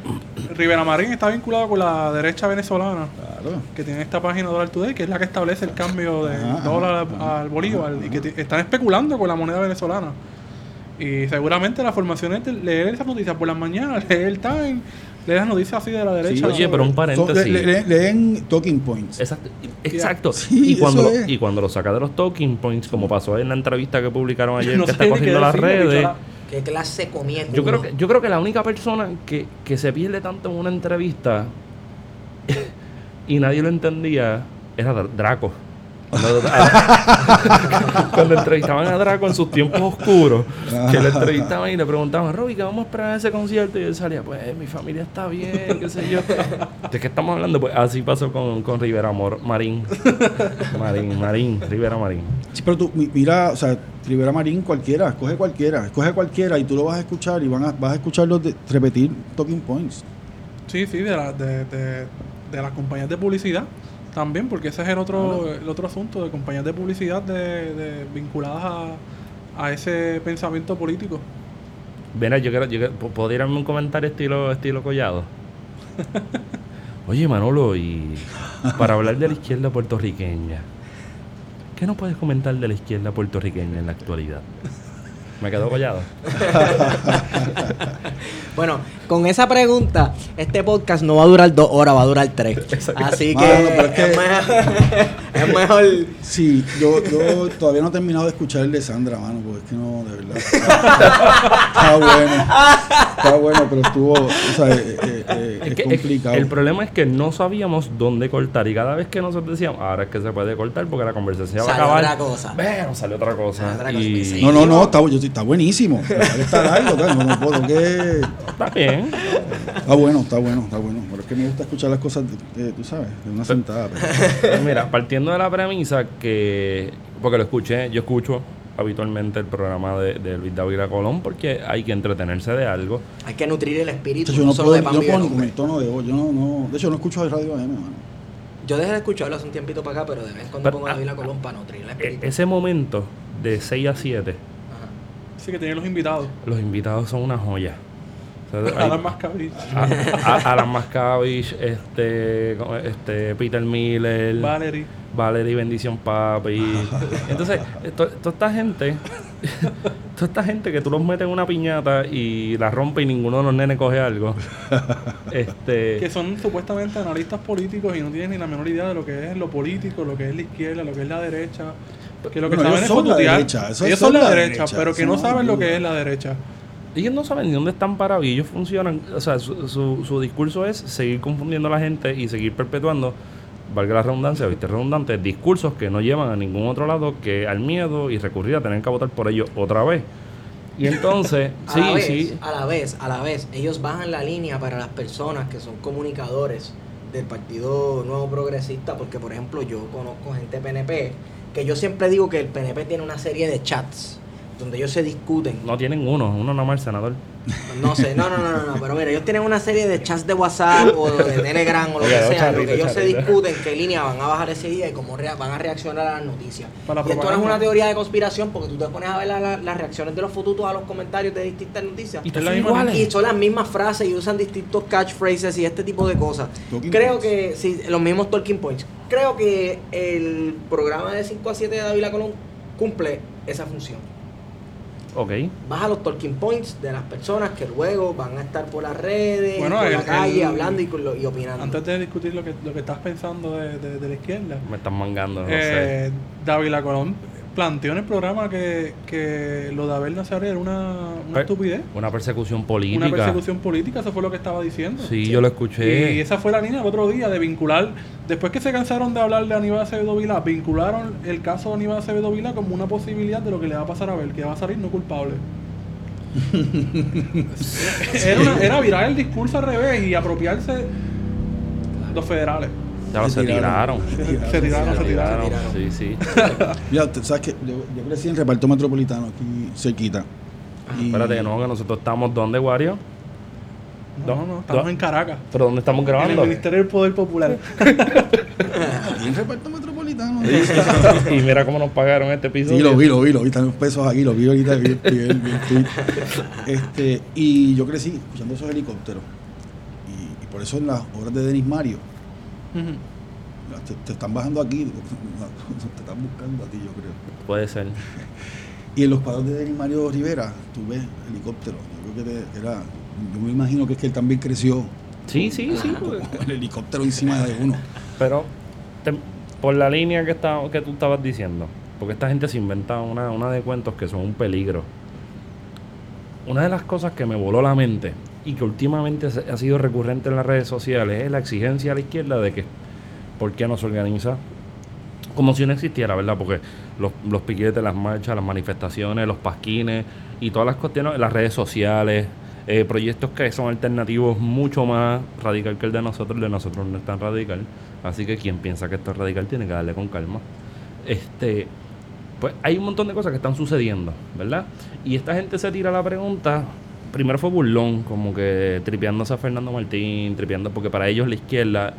Rivera Marín está vinculado con la derecha venezolana. Claro. que tiene esta página Dollar Today, que es la que establece el cambio de ajá, dólar al- al bolívar y que están especulando con la moneda venezolana. Y seguramente la formación es de leer esas noticias por las mañanas, leer el Time, leer las noticias así de la derecha. Oye, pero un paréntesis. le- le- leen Talking Points. Exacto. exacto. Sí, y, cuando y cuando lo saca de los talking points, como pasó en la entrevista que publicaron ayer, No que está corriendo las redes. la- ¿Qué clase comía Yo creo, que, yo creo que la única persona que, que se pierde tanto en una entrevista y nadie lo entendía era Dra- Draco. Cuando, cuando entrevistaban a Draco en sus tiempos oscuros, que le entrevistaban y le preguntaban, Roby, ¿qué vamos a esperar a ese concierto? Y él salía, pues mi familia está bien, qué sé yo. ¿De qué estamos hablando? Pues así pasó con, con Rivera Mor- Marín. Marín, Marín, Rivera Marín. Sí, pero tú, mi- mira, o sea, Rivera Marín, cualquiera, escoge cualquiera, escoge cualquiera y tú lo vas a escuchar y van a, vas a escucharlos de- repetir Talking Points. Sí, sí, de, la- de, de- de las compañías de publicidad también, porque ese es el otro, el otro asunto de compañías de publicidad de, de- vinculadas a, a ese pensamiento político. Mira, yo quiero, yo quiero- ¿puedo ¿puedo tirarme un comentario estilo, estilo collado? Oye, Manolo, y para hablar de la izquierda puertorriqueña, ¿qué no puedes comentar de la izquierda puertorriqueña en la actualidad? Me quedo collado. Bueno, con esa pregunta, este podcast no va a durar dos horas, va a durar tres. Así que Mano, pero es que- es, mejor, es mejor. Sí, yo, yo todavía no he terminado de escuchar el de Sandra, mano, porque es que no, de verdad. Está bueno. Está bueno, pero estuvo, o sea, eh, eh, eh, es, Es que- es- complicado. el problema es que no sabíamos dónde cortar y cada vez que nosotros decíamos, ahora es que se puede cortar porque la conversación va a Sale acabar. otra cosa. Bueno, salió otra cosa. Otra cosa, y sí. no, no, no, está, yo- está buenísimo. Está largo, no, no puedo, que está bien. Está bueno, está bueno, está bueno. Pero es que me gusta escuchar las cosas, de- de- tú sabes, de una sentada. pero- Pues mira, partiendo de la premisa que, porque lo escuché, yo escucho habitualmente el programa de, de Luis Dávila Colón porque hay que entretenerse de algo. Hay que nutrir el espíritu, De yo no solo puedo, de yo puedo con el tono de voz. Yo no, no, de hecho, no escucho Radio M, mano. Yo dejé de escucharlo hace un tiempito para acá, pero de vez en cuando Pero, pongo ah, a Vila Colón para nutrir el E- espíritu. ese momento de 6 a 7, Ajá. Sí, que tienen los invitados. los invitados son una joya. Hay- Alan Mascavich, a- a- Alan Mascavich, este, este, Peter Miller, Valerie. Valerie Bendición Papi. Entonces, to- toda esta gente, toda esta gente que tú los metes en una piñata y la rompe y ninguno de los nenes coge algo. Este, que son supuestamente analistas políticos y no tienen ni la menor idea de lo que es lo político, lo que es la izquierda, lo que es la derecha. Que lo que Bueno, saben ellos es son la derecha, Ellos son son la la derecha, derecha, pero que no no saben lo que es la derecha. Ellos no saben ni dónde están parados y ellos funcionan, o sea, su, su, su discurso es seguir confundiendo a la gente y seguir perpetuando, valga la redundancia, viste redundante, discursos que no llevan a ningún otro lado que al miedo y recurrir a tener que votar por ellos otra vez. Y entonces, A sí, la vez, sí, a la vez, a la vez, ellos bajan la línea para las personas que son comunicadores del Partido Nuevo Progresista, porque por ejemplo yo conozco gente PNP, que yo siempre digo que el PNP tiene una serie de chats donde ellos se discuten. no tienen uno, uno nomás el senador. No sé, no, no, no, no, no, pero mira, ellos tienen una serie de chats de WhatsApp o de Telegram o lo Oye, que sea, en lo charrito, que ellos se charrito. discuten qué línea van a bajar ese día y cómo rea- van a reaccionar a las noticias. Para y esto no es una teoría de conspiración porque tú te pones a ver la- la- las reacciones de los fututos a los comentarios de distintas noticias. Y son misma- iguales. Y son las mismas frases y usan distintos catchphrases y este tipo de cosas. Talking Creo points. que, sí, los mismos talking points. Creo que el programa de 5 a 7 de David Colón cumple esa función. Ok. Baja los talking points de las personas que luego van a estar por las redes, Bueno, por el- la calle, el- hablando y, lo- y opinando. Antes de discutir lo que, lo que estás pensando de, de- de la izquierda, Me están mangando, no sé. eh, Dávila Colón planteó en el programa que, que lo de Abel Nazaret era una, una Per- estupidez. Una persecución política. Una persecución política, eso fue lo que estaba diciendo. Sí, yo lo escuché. Y esa fue la línea el otro día de vincular, después que se cansaron de hablar de Aníbal Acevedo Vilá, vincularon el caso de Aníbal Acevedo Vilá como una posibilidad de lo que le va a pasar a Abel, que va a salir no culpable. era, una- era virar el discurso al revés y apropiarse los federales. Ya se Se tiraron. Se, tiraron, se tiraron. Sí, sí. Ya, te- sabes que yo, yo crecí en el reparto metropolitano aquí cerquita. Y- Espérate, que no, que nosotros estamos ¿dónde, Wario? No, no, estamos ¿Dó- en Caracas. ¿Pero dónde estamos En el grabando? Ministerio del Poder Popular. En el reparto metropolitano. y mira cómo nos pagaron este episodio. Sí, lo vi, lo vi, lo vi, están los pesos aquí, lo vi ahorita, vi, vi el-. Este, y yo crecí escuchando esos helicópteros. Y, y por eso en las obras de Denis Mario, Te, te están bajando aquí, te están buscando a ti, yo creo. Puede ser. Y en los padres de Denis Mario Rivera, tú ves helicópteros. Yo creo que era, yo me imagino que es que él también creció Sí, sí, sí. el helicóptero encima de uno. Pero te- por la línea que, está, que tú estabas diciendo, porque esta gente se inventa una, una de cuentos que son un peligro. Una de las cosas que me voló la mente y que últimamente ha sido recurrente en las redes sociales es la exigencia a la izquierda de que ¿por qué no se organiza? Como si no existiera, ¿verdad? Porque los, los piquetes, las marchas, las manifestaciones, los pasquines y todas las cuestiones, las redes sociales, eh, proyectos que son alternativos mucho más radical que el de nosotros, el de nosotros no es tan radical. Así que quien piensa que esto es radical tiene que darle con calma. Este, pues hay un montón de cosas que están sucediendo, ¿verdad? Y esta gente se tira la pregunta. Primero fue burlón, como que tripeándose a Fernando Martín, tripeando, porque para ellos la izquierda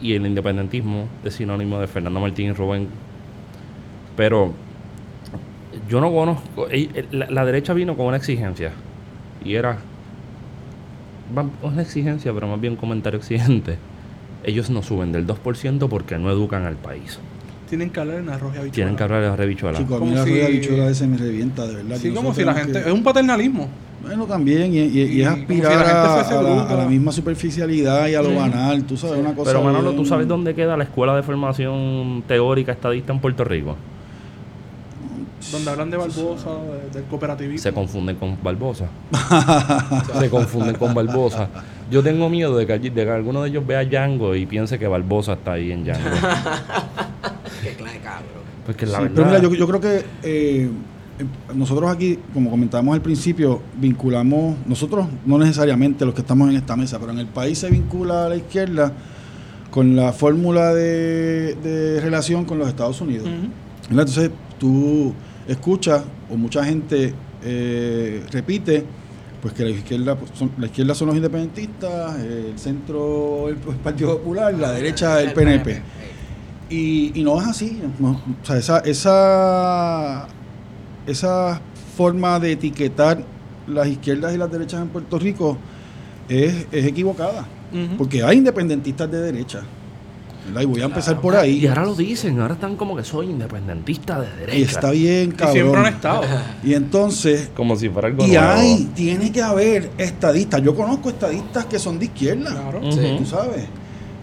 y el independentismo es sinónimo de Fernando Martín y Rubén. Pero yo no conozco. eh, La, la derecha vino con una exigencia. Y era. Una exigencia, pero más bien un comentario exigente. Ellos no suben del 2% porque no educan al país. Tienen que hablar en arroz y habichuela. Tienen que hablar de rebichuela. Chico, a mí la si- rueda bichuela ese me revienta, de verdad. Sí, como si la gente... que- Es un paternalismo. Bueno, también, y, y- y Y es si aspirar la a, la, a la misma superficialidad y a lo banal, tú sabes, una cosa. Pero Manolo, ¿tú sabes dónde queda la escuela de formación teórica estadista en Puerto Rico? Donde hablan de Barbosa, de- del cooperativismo. Se confunden con Barbosa. Se confunden con Barbosa. Yo tengo miedo de que, allí- de que alguno de ellos vea Django y piense que Barbosa está ahí en Django. Qué clase, cabrón. Porque la Sí, verdad... pero mira, yo, yo creo que eh, nosotros aquí, como comentábamos al principio, vinculamos, nosotros no necesariamente los que estamos en esta mesa, pero en el país se vincula a la izquierda con la fórmula de, de relación con los Estados Unidos. Entonces tú escuchas o mucha gente eh, repite pues que la izquierda pues, son, la izquierda son los independentistas, el centro el, Partido Popular, la derecha el PNP. Y, y no es así. no, o sea, esa, esa, esa forma de etiquetar las izquierdas y las derechas en Puerto Rico es, es equivocada. Porque hay independentistas de derecha. ¿verdad? Y voy a empezar por ahí. Y ahora lo dicen, ahora están como que soy independentista de derecha. Y está bien, Y siempre han cabrón. estado. Y entonces, Como si fuera algo y nuevo. hay, tiene que haber estadistas. Yo conozco estadistas que son de izquierda. Claro. Ujú. Sí. Tú sabes.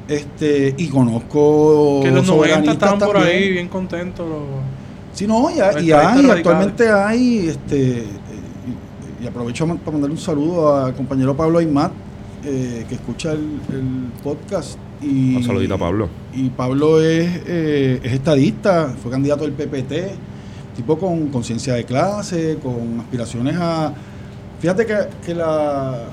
Este, y conozco Que los 90 soberanistas estaban por también. ahí bien contentos. los- Sí, no, y, hay- y hay, actualmente hay, este, eh, y, y aprovecho para mandarle un saludo al compañero Pablo Aymat, eh, que escucha el, el podcast. Y, Un saludito a Pablo. Y Pablo es, eh, es estadista, fue candidato del PPT, tipo con conciencia de clase, con aspiraciones a... Fíjate que, que la...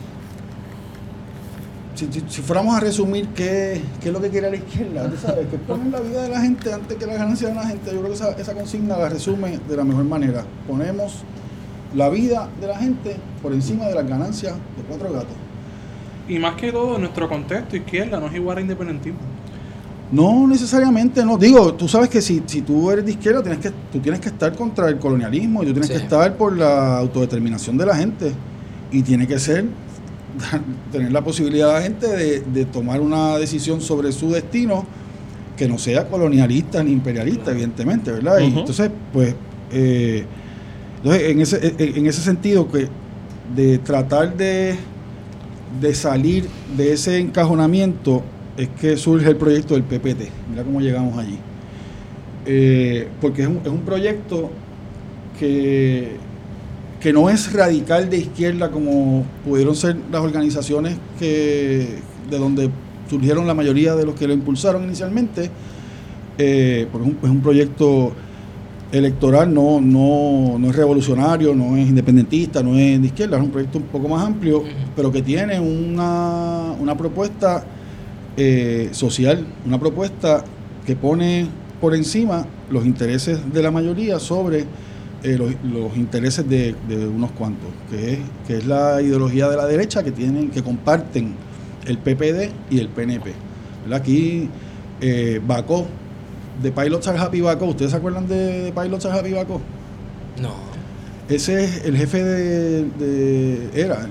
Si, si- si fuéramos a resumir qué, qué es lo que quiere la izquierda, tú sabes, que ponen la vida de la gente antes que la ganancia de la gente, yo creo que esa, esa consigna la resume de la mejor manera. Ponemos la vida de la gente por encima de las ganancias de cuatro gatos. Y más que todo, en nuestro contexto, izquierda no es igual a independentismo. No necesariamente, no. Digo, tú sabes que si, si tú eres de izquierda, tienes que, tú tienes que estar contra el colonialismo y tú tienes Sí. que estar por la autodeterminación de la gente. Y tiene que ser tener la posibilidad de la gente de, de tomar una decisión sobre su destino que no sea colonialista ni imperialista, evidentemente, ¿verdad? Y entonces, pues, eh, entonces, en ese, en en ese sentido, que de tratar de, de salir de ese encajonamiento es que surge el proyecto del PPT. Mira cómo llegamos allí. eh, porque es un, es un proyecto que, que no es radical de izquierda como pudieron ser las organizaciones que, de donde surgieron la mayoría de los que lo impulsaron inicialmente, eh, porque es un, es un proyecto electoral, no, no, no es revolucionario, no es independentista, no es de izquierda, es un proyecto un poco más amplio, pero que tiene una, una propuesta eh, social, una propuesta que pone por encima los intereses de la mayoría sobre eh, los, los intereses de, de unos cuantos, que es, que es la ideología de la derecha que tienen, que comparten el PPD y el PNP. ¿Verdad? Aquí eh, Bacó, de Pilots Are Happy Bacó, ¿ustedes se acuerdan de, de Pilots Are Happy Bacó? No. Ese es el jefe de, de era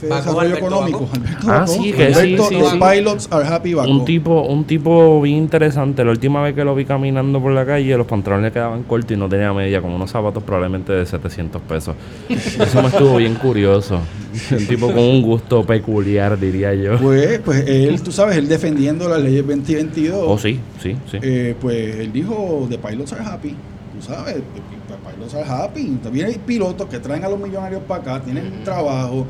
jefe de desarrollo Alberto económico, Bacó. Alberto Ah, Bacó. sí, que sí, Alberto, sí, los sí. Pilots Are Happy Bacó. Un tipo, un tipo bien interesante. La última vez que lo vi caminando por la calle, los pantalones le quedaban cortos y no tenía media, como unos zapatos probablemente de 700 pesos. Eso me estuvo bien curioso. Un tipo con un gusto peculiar, diría yo. Pues, pues él, tú sabes, él defendiendo las leyes 2022. Oh, sí, sí, sí. eh, pues él dijo, the pilots are happy. Tú sabes, the pilots are happy. También hay pilotos que traen a los millonarios para acá, tienen trabajo.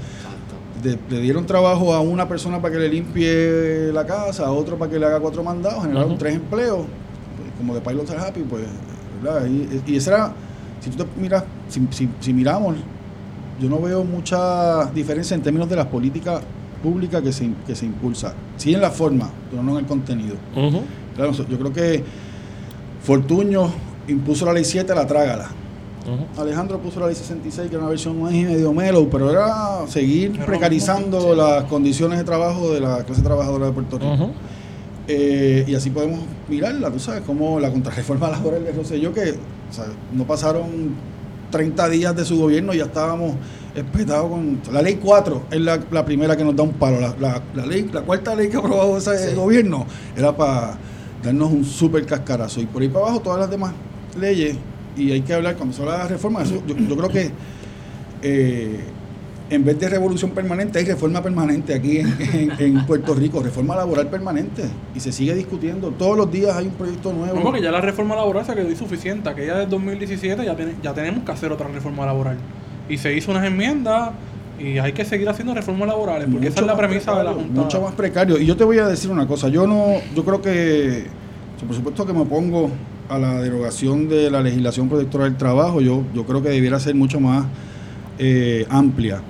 De- le dieron trabajo a una persona para que le limpie la casa, a otro para que le haga cuatro mandados, generaron tres empleos, pues, como de Pilots Are Happy, pues, ¿verdad? Y, y esa era, si tú te miras, si, si- si miramos, yo no veo mucha diferencia en términos de las políticas públicas que se, que se impulsa. Sí en la forma, pero no en el contenido. Claro, yo creo que Fortuño impuso la ley 7, la trágala. Alejandro puso la ley 66, que era una versión más y medio mellow, pero era seguir precarizando sí. las condiciones de trabajo de la clase trabajadora de Puerto Rico. Eh, y así podemos mirarla, tú sabes, como la contrarreforma laboral de Rosselló, que o sea, no pasaron 30 días de su gobierno y ya estábamos espetados con... La ley 4 es la, la primera que nos da un palo. La, la- la ley, la cuarta ley que ha aprobado ese Sí. gobierno era para darnos un súper cascarazo. Y por ahí para abajo todas las demás leyes, y hay que hablar, cuando se habla de la reforma, eso, yo, yo creo que eh, en vez de revolución permanente, hay reforma permanente aquí en, en- en Puerto Rico, reforma laboral permanente, y se sigue discutiendo. Todos los días hay un proyecto nuevo. No, porque ya la reforma laboral se quedó insuficiente. Aquella del 2017 ya, tiene- ya tenemos que hacer otra reforma laboral. Y se hizo unas enmiendas y hay que seguir haciendo reformas laborales, porque esa es la premisa de la Junta. Mucho más precario. Y yo te voy a decir una cosa, yo no, yo creo que, por supuesto que me opongo a la derogación de la legislación protectora del trabajo, yo, yo creo que debiera ser mucho más eh, amplia,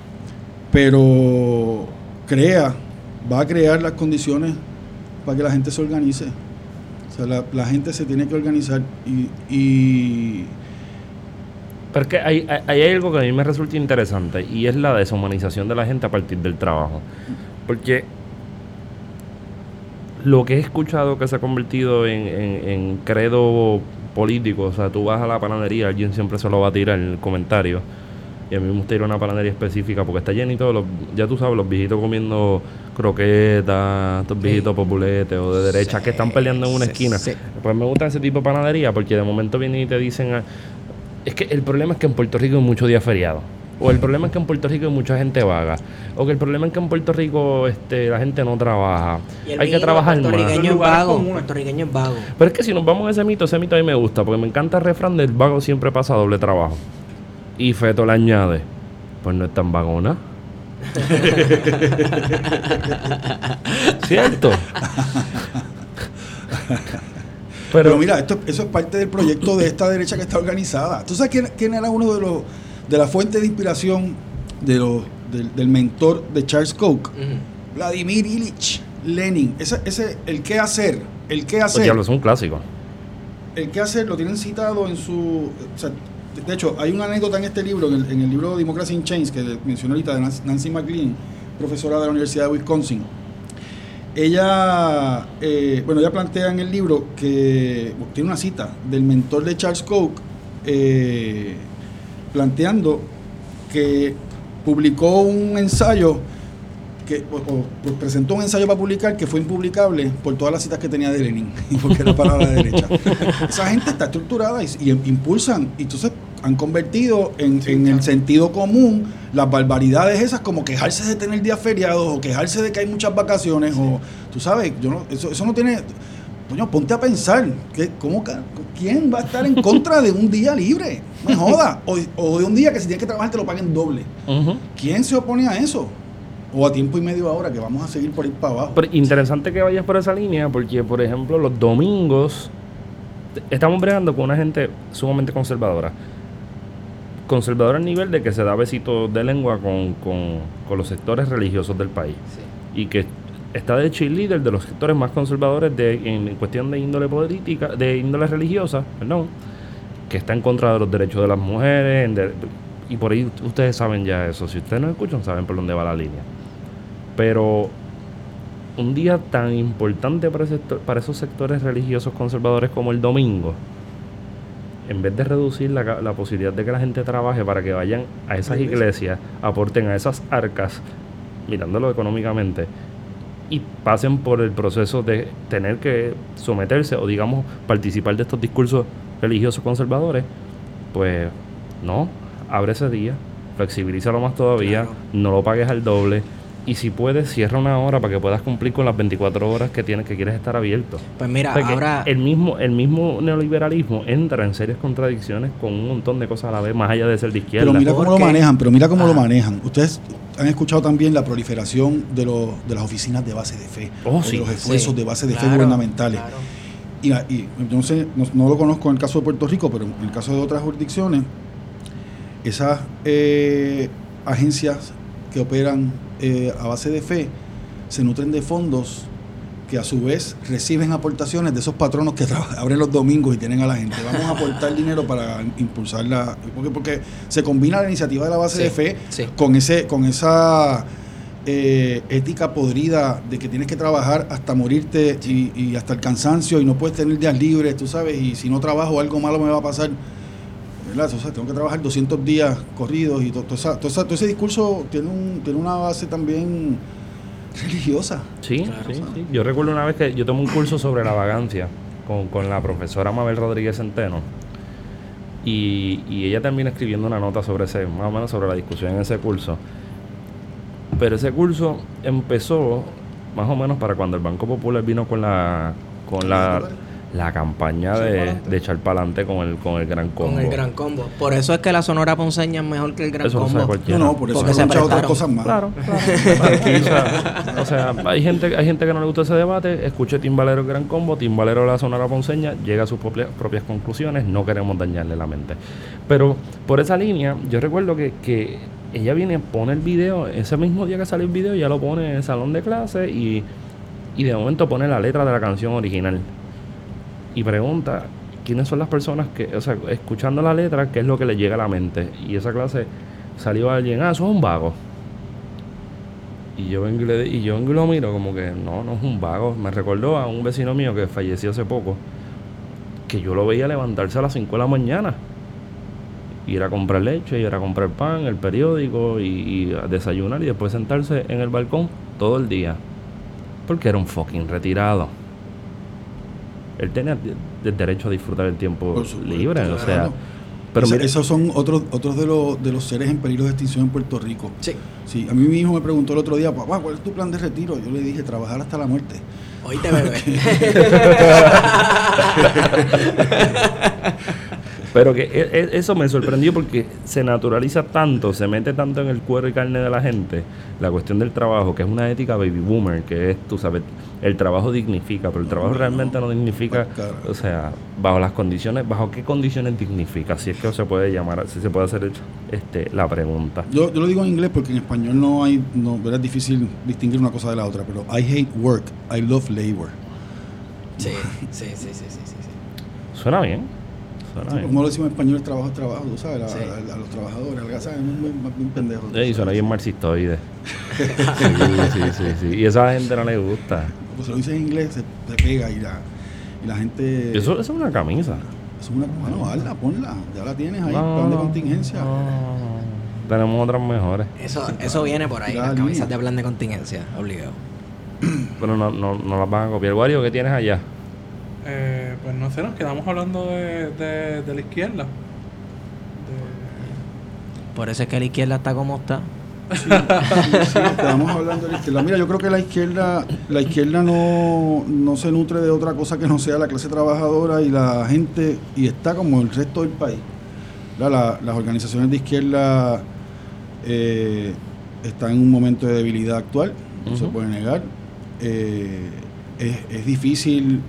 pero crea, va a crear las condiciones para que la gente se organice. O sea, la, la gente se tiene que organizar y, y Pero es que hay, hay, hay algo que a mí me resulta interesante y es la deshumanización de la gente a partir del trabajo. Porque lo que he escuchado que se ha convertido en, en- en credo político, o sea, tú vas a la panadería, alguien siempre se lo va a tirar en el comentario. Y a mí me gusta ir a una panadería específica porque está llenito de los, ya tú sabes, los viejitos comiendo croquetas, estos viejitos populetes o de derecha que están peleando en una Sí, esquina. Pues me gusta ese tipo de panadería porque de momento vienen y te dicen, ah, es que el problema es que en Puerto Rico hay mucho día feriado. O el problema es que en Puerto Rico hay mucha gente vaga. O que el problema es que en Puerto Rico este, la gente no trabaja. Hay que trabajar más. puertorriqueño es Lugares vago. Puertorriqueño es vago. Pero es que si nos vamos a ese mito, ese mito a mí me gusta, porque me encanta el refrán del vago siempre pasa doble trabajo. Y Feto le añade, pues no es tan vagona. ¿Cierto? Pero, mira, esto, eso es parte del proyecto de esta derecha que está organizada. ¿Tú sabes quién, quién era uno de los de la fuente de inspiración de los, del, del mentor de Charles Koch? Vladimir Ilich Lenin. Ese, ese, el qué hacer, el qué hacer, diablo, es un clásico. el qué hacer lo tienen citado en su... o sea, de- hecho, hay una anécdota en este libro, en el, en el libro Democracy in Chains, que mencionó ahorita de Nancy- McLean, profesora de la Universidad de Wisconsin. Ella, eh, bueno, ella plantea en el libro que tiene una cita del mentor de Charles Koch eh, planteando que publicó un ensayo que o- o, pues, presentó un ensayo para publicar que fue impublicable por todas las citas que tenía de Lenin y porque era para la derecha. Esa gente está estructurada y, y impulsan y entonces han convertido en, Sí, en claro. el sentido común las barbaridades esas como quejarse de tener días feriados o quejarse de que hay muchas vacaciones o tú sabes, yo no, eso, eso no tiene coño, ponte a pensar, que, ¿cómo, ¿quién va a estar en contra de un día libre? No me joda. O, o de un día que si tienes que trabajar te lo paguen doble. ¿Quién se opone a eso? O a tiempo y medio ahora, que vamos a seguir por ir para abajo. Pero interesante que vayas por esa línea, porque, por ejemplo, los domingos estamos bregando con una gente sumamente conservadora. Conservadora al nivel de que se da besitos de lengua con, con- con los sectores religiosos del país. Y que está de cheerleader de los sectores más conservadores de, en, cuestión de índole política, de índole religiosa, perdón, que está en contra de los derechos de las mujeres. en de- y por ahí ustedes saben ya eso. Si ustedes no escuchan, saben por dónde va la línea. Pero un día tan importante para, ese sector- para esos sectores religiosos conservadores como el domingo, en vez de reducir la, la posibilidad de que la gente trabaje para que vayan a esas iglesias, aporten a esas arcas, mirándolo económicamente, y pasen por el proceso de tener que someterse o digamos participar de estos discursos religiosos conservadores, pues no, abre ese día, flexibilízalo más todavía, Claro. no lo pagues al doble. Y si puedes, cierra una hora para que puedas cumplir con las 24 horas que tienes que quieres estar abierto. Pues mira, O sea que ahora... el mismo el mismo neoliberalismo entra en serias contradicciones con un montón de cosas a la vez, más allá de ser de izquierda. Pero mira cómo lo manejan, pero mira cómo lo Ajá. manejan. Ustedes han escuchado también la proliferación de, los de las oficinas de base de fe, Oh, o sí. de los esfuerzos Sí, de base de fe gubernamentales. claro. Y, y yo no sé, no, no lo conozco en el caso de Puerto Rico, pero en el caso de otras jurisdicciones, esas eh, agencias que operan eh, a base de fe se nutren de fondos que a su vez reciben aportaciones de esos patronos que abren los domingos y tienen a la gente. Vamos a aportar dinero para impulsar la... Porque, porque se combina la iniciativa de la base Sí, de fe sí. con, ese, con esa eh, ética podrida de que tienes que trabajar hasta morirte y, y hasta el cansancio y no puedes tener días libres, tú sabes, y si no trabajo algo malo me va a pasar. ¿Verdad? O sea, tengo que trabajar 200 días corridos y todo, todo esa- todo esa- todo ese discurso tiene, un, tiene una base también religiosa. Sí, Claro, sí, sí. Yo recuerdo una vez que yo tomé un curso sobre la vagancia con, con la profesora Mabel Rodríguez Centeno. Y, y ella termina escribiendo una nota sobre ese, más o menos sobre la discusión en ese curso. Pero ese curso empezó más o menos para cuando el Banco Popular vino con la con la, la campaña de, de echar para adelante con el, con el gran combo. Con el gran combo. Por eso es que la Sonora Ponceña es mejor que el gran Eso lo sabe combo. cualquiera. No, no, por eso Porque se escuchado otras cosas más. Claro, claro. Aquí, o, sea, o sea, hay gente, hay gente que no le gusta ese debate, escuche Timbalero el Gran Combo, Timbalero la Sonora Ponceña, llega a sus propias, propias conclusiones, no queremos dañarle la mente. Pero por esa línea, yo recuerdo que, que ella viene, pone el video, ese mismo día que sale el video, ya lo pone en el salón de clase y, y de momento pone la letra de la canción original. Y pregunta quiénes son las personas que, o sea, escuchando la letra, qué es lo que le llega a la mente. Y esa clase salió alguien, ah, eso es un vago. Y yo vengo y, le- y yo vengo y lo miro como que no, no es un vago. Me recordó a un vecino mío que falleció hace poco, que yo lo veía levantarse a las 5 de la mañana. Ir a comprar leche, ir a comprar pan, el periódico y, y a desayunar y después sentarse en el balcón todo el día. Porque era un fucking retirado. Él tenía el derecho a disfrutar el tiempo supuesto, libre, o sea. Pero Esa- mira- esos son otros otros de los, de los seres en peligro de extinción en Puerto Rico. Sí. Sí, a mí mi hijo me preguntó el otro día, papá, ¿cuál es tu plan de retiro? Yo le dije, trabajar hasta la muerte. Oíste, bebé. Pero que e- e- eso me sorprendió porque se naturaliza tanto, se mete tanto en el cuero y carne de la gente, la cuestión del trabajo, que es una ética baby boomer, que es, tú sabes, el trabajo dignifica, pero el trabajo no, realmente no dignifica, claro. o sea, bajo las condiciones, bajo qué condiciones dignifica, si es que se puede llamar, si se puede hacer este, la pregunta. Yo, yo lo digo en inglés porque en español no hay, no, es difícil distinguir una cosa de la otra, pero I hate work, I love labor. Sí, sí, sí, sí, sí, sí, sí. Suena bien, bien. Como lo decimos en español, el trabajo es trabajo, tú sabes, a, Sí. a- a los trabajadores, al ¿sabes? Es muy, muy- muy pendejo. suena sabes. bien marxistoide. sí, sí, sí, sí. Y eso a la gente no le gusta. Pues se lo dices en inglés, se, se pega y la, y la gente... Eso, eso es una camisa. Es una, bueno, hazla, ponla, ya la tienes ahí, No, plan de contingencia. no, no, no. Tenemos otras mejores. Eso, eso viene por ahí, las la camisas línea. de plan de contingencia, obligado. Pero no, no, no las van a copiar. Wario, ¿qué tienes allá? Eh, pues no sé, nos quedamos hablando de, de, de la izquierda. De- Por eso es que la izquierda está como está. Sí, sí, estamos hablando de la izquierda. Mira, yo creo que la izquierda, la izquierda no, no se nutre de otra cosa que no sea la clase trabajadora y la gente, y está como el resto del país. La- la- las organizaciones de izquierda eh, están en un momento de debilidad actual, no se puede negar. Eh, es, es difícil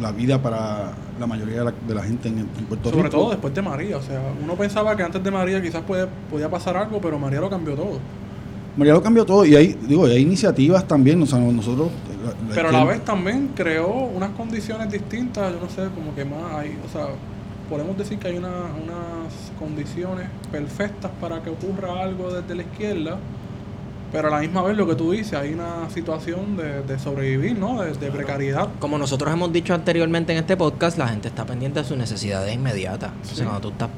la vida para la mayoría de la, de la gente en, en Puerto Sobre Rico. todo después de María. O sea, uno pensaba que antes de María quizás puede, podía pasar algo, pero María lo cambió todo. María lo cambió todo y hay, digo, hay iniciativas también, o sea, nosotros... la- la Pero a la vez también creó unas condiciones distintas, yo no sé, como que más hay, o sea, podemos decir que hay una- unas condiciones perfectas para que ocurra algo desde la izquierda, pero a la misma vez lo que tú dices, hay una situación de, de sobrevivir, ¿no? De, de precariedad. Como nosotros hemos dicho anteriormente en este podcast, la gente está pendiente de sus necesidades inmediatas. Sí. sea, cuando tú estás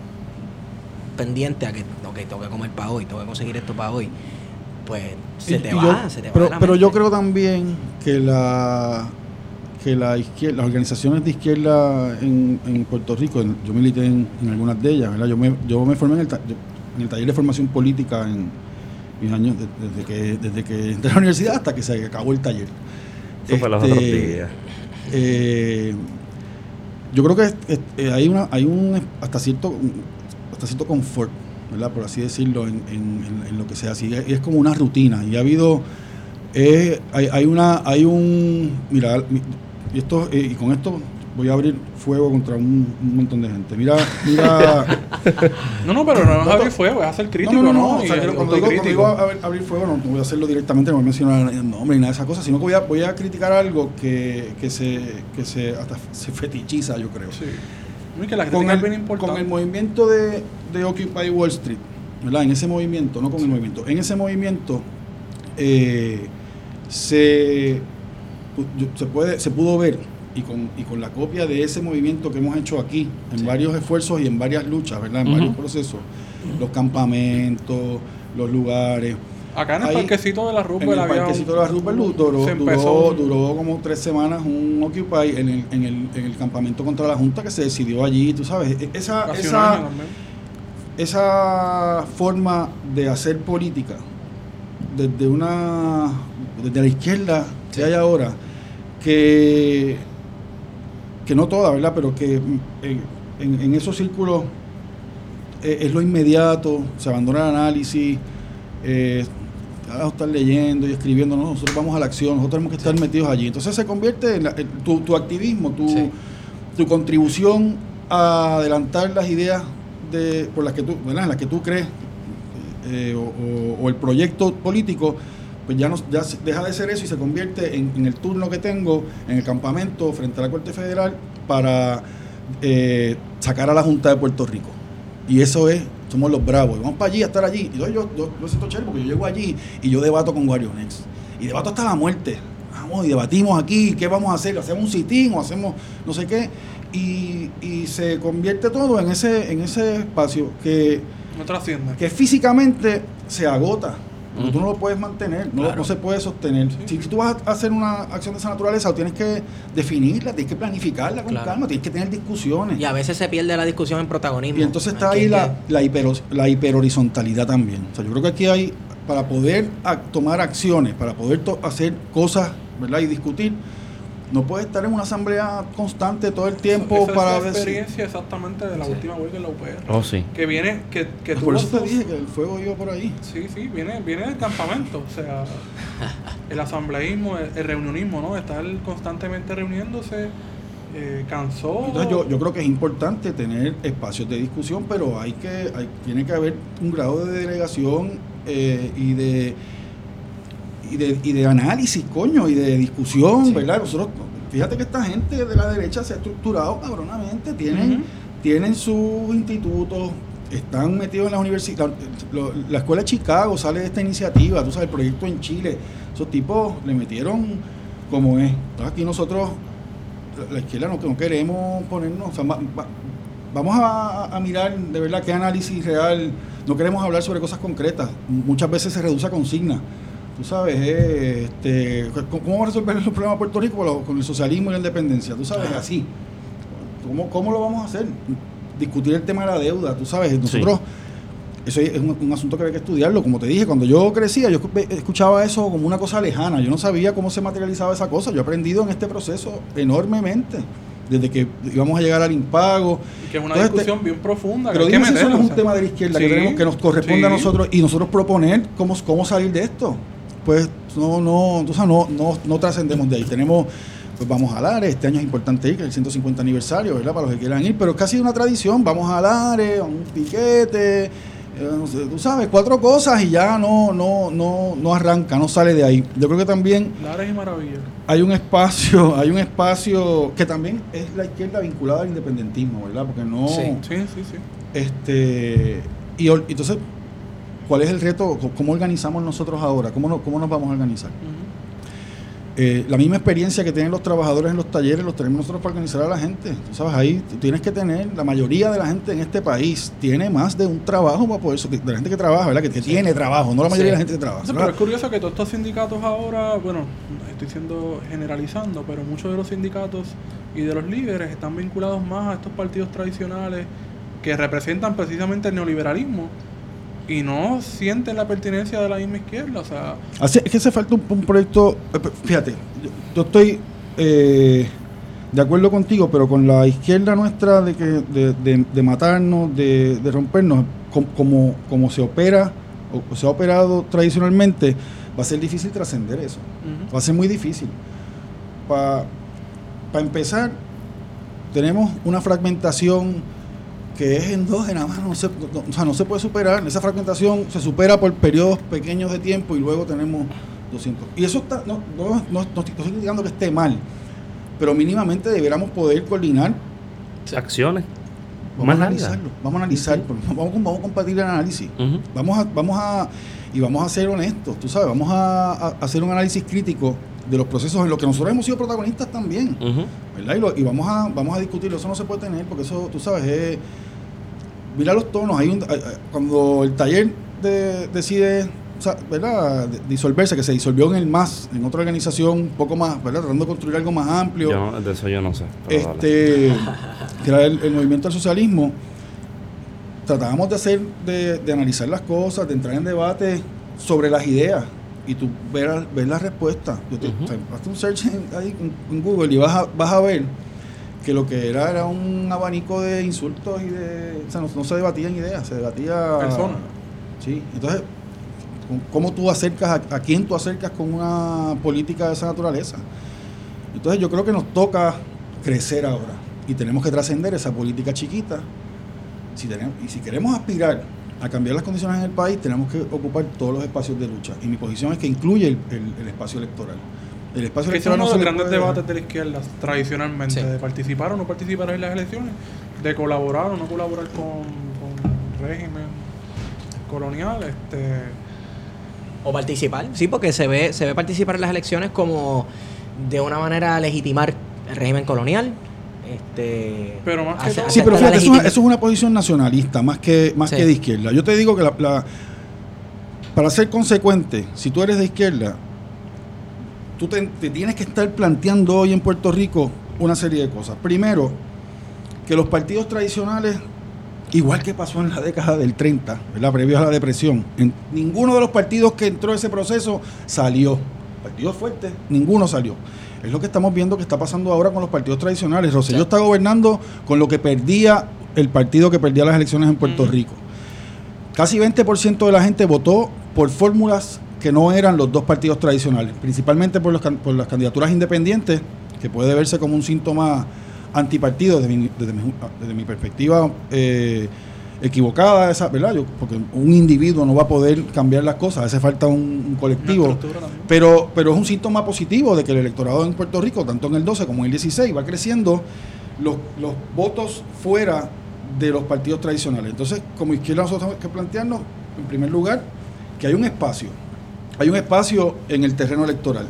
pendiente a que, ok, tengo que comer para hoy, tengo que conseguir esto para hoy, pues se Y- te y va, yo- se te va pero, la pero yo creo también que la que la izquierda, las organizaciones de izquierda en, en Puerto Rico, en- yo milité en, en algunas de ellas, ¿verdad? Yo me, yo me formé en el, ta- yo- en el taller de formación política en mis años, de- desde que, desde que entré a la universidad hasta que se acabó el taller. Eso fue los Este, otros días. eh, yo creo que eh, hay una hay un hasta cierto hasta cierto confort ¿verdad? por así decirlo en, en- en- lo que se hace y es, como una rutina y ha habido eh, hay, hay una hay un mira mi- y esto eh, y con esto voy a abrir fuego contra un, un montón de gente mira mira No, no, pero no es abrir fuego, es hacer crítico, no, ¿no? no, no, o sea, que cuando digo, cuando digo abrir, fuego no, voy a hacerlo directamente, no voy a mencionar el nombre ni nada de esas cosas, sino que voy a, voy a criticar algo que, que se que se hasta se fetichiza, yo creo. Sí. Que la Con el, bien importante. con el movimiento de, de Occupy Wall Street, ¿verdad? En ese movimiento, no con el movimiento, en ese movimiento eh, se, se, puede, se pudo ver y con, y con la copia de ese movimiento que hemos hecho aquí, en varios esfuerzos y en varias luchas, ¿verdad? En varios procesos, los campamentos, los lugares. Acá en el Ahí, parquecito de la En Rupert el había parquecito un- de la Rupert duró, duró, duró como tres semanas un Occupy en el, en, el, en el campamento contra la Junta que se decidió allí, tú sabes. E- Esa, esa, esa forma de hacer política desde una desde la izquierda que hay ahora que que no toda verdad pero que mm, en, en- en esos círculos eh, es lo inmediato se abandona el análisis eh, ahora estar leyendo y escribiendo no, nosotros vamos a la acción nosotros tenemos que estar metidos allí entonces se convierte en, la- en tu, tu activismo tu, Sí. tu contribución a adelantar las ideas de, por las que tú, ¿verdad? en las que tú crees eh, o, o- o el proyecto político, pues ya, no, ya deja de ser eso y se convierte en, en el turno que tengo en el campamento frente a la Corte Federal para eh, sacar a la Junta de Puerto Rico. Y eso es, somos los bravos. Vamos para allí a estar allí. Y yo, yo, yo, yo siento chévere porque yo llego allí y yo debato con Guarionex. Y debato hasta la muerte. Vamos y debatimos aquí, ¿qué vamos a hacer? ¿Hacemos un sitín o hacemos no sé qué? Y, y se convierte todo en ese, en ese espacio que, No trasciende. que físicamente se agota. Porque tú no lo puedes mantener, no, Claro. no se puede sostener. Si, si tú vas a hacer una acción de esa naturaleza, tienes que definirla, tienes que planificarla con Claro. calma, tienes que tener discusiones. Y a veces se pierde la discusión en protagonismo. Y entonces está ahí la, la, hipero- la hiperhorizontalidad también. O sea, yo creo que aquí hay, para poder tomar acciones, para poder hacer cosas, ¿verdad? Y discutir, no puede estar en una asamblea constante todo el tiempo Esa para es la ver si- experiencia exactamente de la Sí. última huelga en la UPR. Oh, sí. Que viene, que, que Por tuvo eso te dije que el fuego iba por ahí. Sí, sí, viene, viene del campamento, o sea, el asambleísmo, el, el reunionismo, ¿no? Estar constantemente reuniéndose, eh, cansó. Entonces yo, yo creo que es importante tener espacios de discusión, pero hay que hay, tiene que haber un grado de delegación eh, y de y de, y de análisis, coño, y de discusión, Sí. ¿verdad? Nosotros, fíjate que esta gente de la derecha se ha estructurado cabronamente, tienen, tienen sus institutos, están metidos en la universidad. Lo- La escuela de Chicago sale de esta iniciativa, tú sabes, el proyecto en Chile. Esos tipos le metieron como es. Entonces aquí nosotros, la- izquierda no, no queremos ponernos, o sea, va- va- vamos a, a mirar de verdad qué análisis real, no queremos hablar sobre cosas concretas, muchas veces se reduce a consignas. Tú sabes, eh, este, ¿cómo vamos a resolver los problemas de Puerto Rico con, lo- con el socialismo y la independencia? Tú sabes, así. ¿Cómo, ¿Cómo lo vamos a hacer? Discutir el tema de la deuda, tú sabes, nosotros eso es un, un asunto que hay que estudiarlo. Como te dije, cuando yo crecía, yo escu- escuchaba eso como una cosa lejana. Yo no sabía cómo se materializaba esa cosa. Yo he aprendido en este proceso enormemente. Desde que íbamos a llegar al impago. Y que es una Entonces, discusión bien profunda. Pero dime si eso no es un o sea. tema de la izquierda que, tenemos, que nos corresponde a nosotros y nosotros proponer cómo, cómo salir de esto. Pues no, no, o sea, no, no, no trascendemos de ahí. Tenemos, pues vamos a Lares, este año es importante ir, que es el 150 aniversario, ¿verdad? Para los que quieran ir, pero es casi una tradición, vamos a Lares, a un piquete, eh, no sé, tú sabes, cuatro cosas y ya no, no, no, no arranca, no sale de ahí. Yo creo que también Lares y Maravillas. hay un espacio, hay un espacio que también es la izquierda vinculada al independentismo, ¿verdad? Porque no, Sí. Sí, sí, sí. este y entonces, ¿cuál es el reto? ¿Cómo organizamos nosotros ahora? ¿Cómo, no- cómo nos vamos a organizar? Eh, la misma experiencia que tienen los trabajadores en los talleres, los tenemos nosotros para organizar a la gente. Tú sabes, ahí tú tienes que tener, la mayoría de la gente en este país tiene más de un trabajo para poder, de la gente que trabaja, ¿verdad? Que, que tiene trabajo, no la mayoría Sí. de la gente que trabaja. Pero es curioso que todos estos sindicatos ahora, bueno, estoy siendo generalizando, pero muchos de los sindicatos y de los líderes están vinculados más a estos partidos tradicionales que representan precisamente el neoliberalismo y no sienten la pertinencia de la misma izquierda. O sea, Así- es que hace falta un, un proyecto, eh, fíjate, yo, yo estoy eh, de acuerdo contigo, pero con la izquierda nuestra de que de, de- de matarnos, de, de rompernos, com- como, como se opera o, se ha operado tradicionalmente, va a ser difícil trascender eso. Va a ser muy difícil. Para empezar, tenemos una fragmentación que es endógena, mano, no se, no- o sea, no se puede superar. Esa fragmentación se supera por periodos pequeños de tiempo y luego tenemos 200. Y eso está, no, no, no, no estoy criticando que esté mal, pero mínimamente deberíamos poder coordinar. Acciones. Vamos Más a analizarlo, vamos a analizar, vamos, vamos a compartir el análisis. Vamos a, vamos a, y vamos a ser honestos, tú sabes, vamos a, a hacer un análisis crítico de los procesos en los que nosotros hemos sido protagonistas también. ¿verdad? Y, lo- y vamos a, vamos a discutirlo, eso no se puede tener, porque eso, tú sabes, es, mira los tonos, hay un, cuando el taller de- decide, o sea, ¿verdad? Disolverse, que se disolvió en el MAS, en otra organización un poco más, ¿verdad? Tratando de construir algo más amplio Yo de eso yo no sé. este que era el, el movimiento del socialismo tratábamos de hacer de, de analizar las cosas de entrar en debate sobre las ideas y tú ver, ver las respuestas Yo te- hazte un search en, ahí en- en Google y vas a, vas a ver que lo que era era un abanico de insultos y de o sea no, no se debatían ideas se debatía Personas. sí entonces cómo tú acercas a, a quién tú acercas con una política de esa naturaleza entonces yo creo que nos toca crecer ahora y tenemos que trascender esa política chiquita. Si tenemos, y si queremos aspirar a cambiar las condiciones en el país, tenemos que ocupar todos los espacios de lucha. Y mi posición es que incluye el, el- el espacio electoral. El espacio Que ese es electoral uno no de los grandes debates de la izquierda tradicionalmente, Sí. de participar o no participar en las elecciones, de colaborar o no colaborar con, con el régimen colonial. Este, O participar, sí, porque se ve, se ve participar en las elecciones como de una manera legitimar el régimen colonial. Este, Pero más que hace- todo- Sí, pero fíjate, eso, eso es una posición nacionalista, más que, más Sí. que de izquierda. Yo te digo que la, la- para ser consecuente, si tú eres de izquierda, tú te, te tienes que estar planteando hoy en Puerto Rico una serie de cosas. Primero, que los partidos tradicionales, igual que pasó en la década del 30, ¿verdad? previo a la depresión, en ninguno de los partidos que entró a ese proceso salió. Partidos fuertes, ninguno salió. Es lo que estamos viendo que está pasando ahora con los partidos tradicionales. Rosselló Sí. está gobernando con lo que perdía el partido que perdía las elecciones en Puerto. Rico. Casi 20% de la gente votó por fórmulas que no eran los dos partidos tradicionales, principalmente por, los can- por las candidaturas independientes, que puede verse como un síntoma antipartido desde mi, desde mi, desde mi perspectiva eh, equivocada, esa, ¿verdad? Yo- porque un individuo no va a poder cambiar las cosas, hace falta un, colectivo. Pero, pero es un síntoma positivo de que el electorado en Puerto Rico, tanto en el 12 como en el 16, va creciendo los, los votos fuera de los partidos tradicionales. Entonces, como izquierda nosotros tenemos que plantearnos, en primer lugar, que hay un espacio, hay un espacio en el terreno electoral.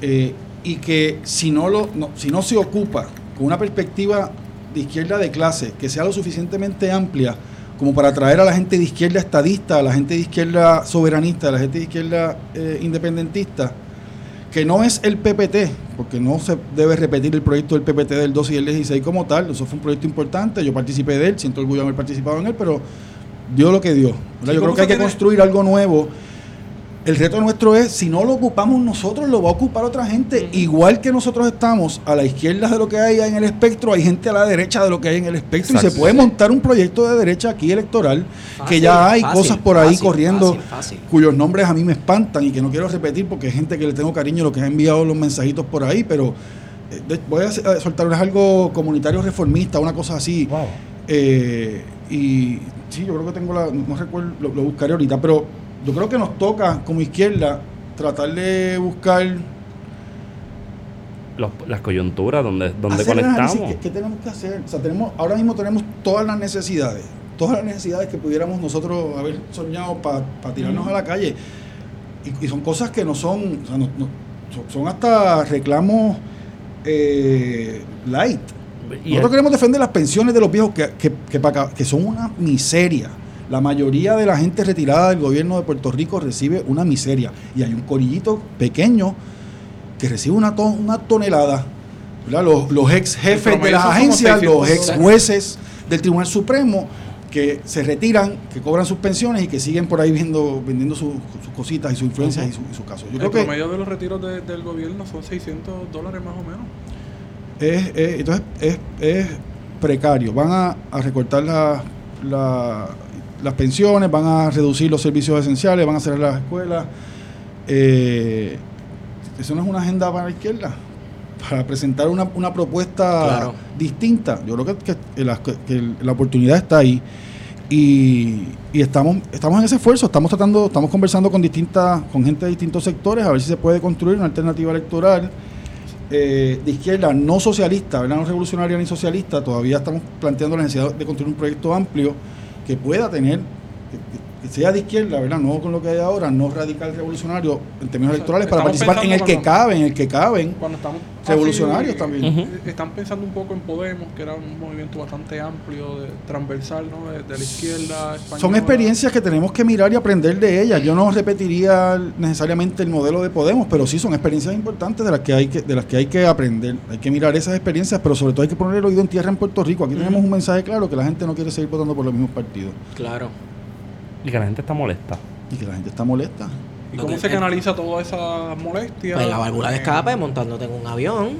Eh, y que si no, lo, no- si no se ocupa con una perspectiva de izquierda de clase que sea lo suficientemente amplia como para atraer a la gente de izquierda estadista, a la gente de izquierda soberanista, a la gente de izquierda eh, independentista, que no es el PPT, porque no se debe repetir el proyecto del PPT del 12 y el 16 como tal, eso fue un proyecto importante, yo participé de él, siento orgullo de haber participado en él, pero dio lo que dio. Yo creo ¿cómo que hay que tiene? construir algo nuevo. El reto nuestro es, si no lo ocupamos nosotros, lo va a ocupar otra gente. Igual que nosotros estamos a la izquierda de lo que hay en el espectro, hay gente a la derecha de lo que hay en el espectro. Y se puede montar un proyecto de derecha aquí electoral, que ya hay fácil, cosas por ahí fácil, corriendo cuyos nombres a mí me espantan y que no quiero repetir porque es gente que le tengo cariño lo que ha enviado los mensajitos por ahí, pero eh, voy a, a soltarles algo comunitario reformista, una cosa así. Wow. Eh, y sí, yo creo que tengo la, no recuerdo, lo, lo buscaré ahorita, pero yo creo que nos toca como izquierda tratar de buscar Los- las coyunturas donde, donde conectamos. ¿Qué, qué tenemos que hacer? O sea, tenemos, ahora mismo tenemos todas las necesidades, todas las necesidades que pudiéramos nosotros haber soñado para tirarnos a la calle. Y, y son cosas que no son, o sea, no- no- son, hasta reclamos eh, light. Y Nosotros el- queremos defender las pensiones de los viejos que, que, pa' que son una miseria. La mayoría de la gente retirada del gobierno de Puerto Rico recibe una miseria. Y hay un corillito pequeño que recibe una, ton- una tonelada. Los, los ex jefes de las agencias, los 600 ex jueces del Tribunal Supremo que se retiran, que cobran sus pensiones y que siguen por ahí viendo, vendiendo sus, sus cositas y sus influencias y, su, y su caso. Yo el creo que promedio de los retiros de- del gobierno son 600 dólares más o menos. es, es- entonces es, es precario. Van a, a recortar la- la- las pensiones, van a reducir los servicios esenciales, van a cerrar las escuelas. Eh, eso no es una agenda para la izquierda. Para presentar una, una propuesta Claro. distinta. Yo creo que, que la, que la oportunidad está ahí. Y, y estamos, estamos en ese esfuerzo, estamos tratando, estamos conversando con distintas, con gente de distintos sectores a ver si se puede construir una alternativa electoral eh, de izquierda no socialista, ¿verdad? no revolucionaria ni socialista, todavía estamos planteando la necesidad de construir un proyecto amplio que pueda tener, sea de izquierda, ¿verdad? no con lo que hay ahora, no radical revolucionario en términos O sea, electorales, para participar en el que caben, en el que caben Cuando estamos revolucionarios así, también. Eh, Están pensando un poco en Podemos, que era un movimiento bastante amplio, de, transversal, ¿no? De, de la izquierda española. Son experiencias que tenemos que mirar y aprender de ellas. Yo no repetiría necesariamente el modelo de Podemos, pero sí son experiencias importantes de las que hay que, de las que hay que aprender. Hay que mirar esas experiencias, pero sobre todo hay que poner el oído en tierra en Puerto Rico. Aquí tenemos un mensaje claro que la gente no quiere seguir votando por los mismos partidos Claro. Y que la gente está molesta. y que la gente está molesta. ¿Y cómo se canaliza toda esa molestia? Pues la válvula de escape montándote en un avión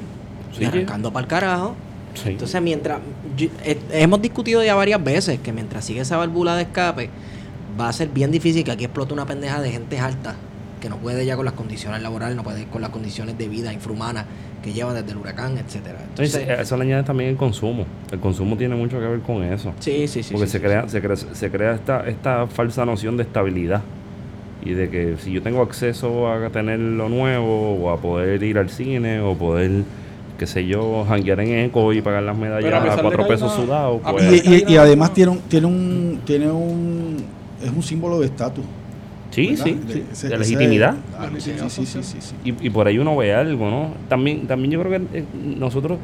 Sí, y arrancando para el carajo. Sí. Entonces, mientras. yo- eh, hemos discutido ya varias veces que mientras sigue esa válvula de escape, va a ser bien difícil que aquí explote una pendeja de gente alta que no puede ya con las condiciones laborales, no puede con las condiciones de vida infrahumanas que lleva desde el huracán, etcétera. Entonces, Entonces, eso le añade también el consumo. El consumo tiene mucho que ver con eso. sí, sí, sí. Porque sí, se, sí, crea, se crea, se crea esta, esta falsa noción de estabilidad. Y de que si yo tengo acceso a tener lo nuevo, o a poder ir al cine, o poder, qué sé yo, janguear en eco y pagar las medallas a cuatro pesos sudados, pues... Y, y- y además tiene un, tiene un, tiene un, es un símbolo de estatus. Sí, ¿verdad? sí, De- sí, ese- de ese- legitimidad. claro, sí, sí, sí, sí, sí, sí. Y, y por ahí uno ve algo, ¿no? También, también yo creo que eh, nosotros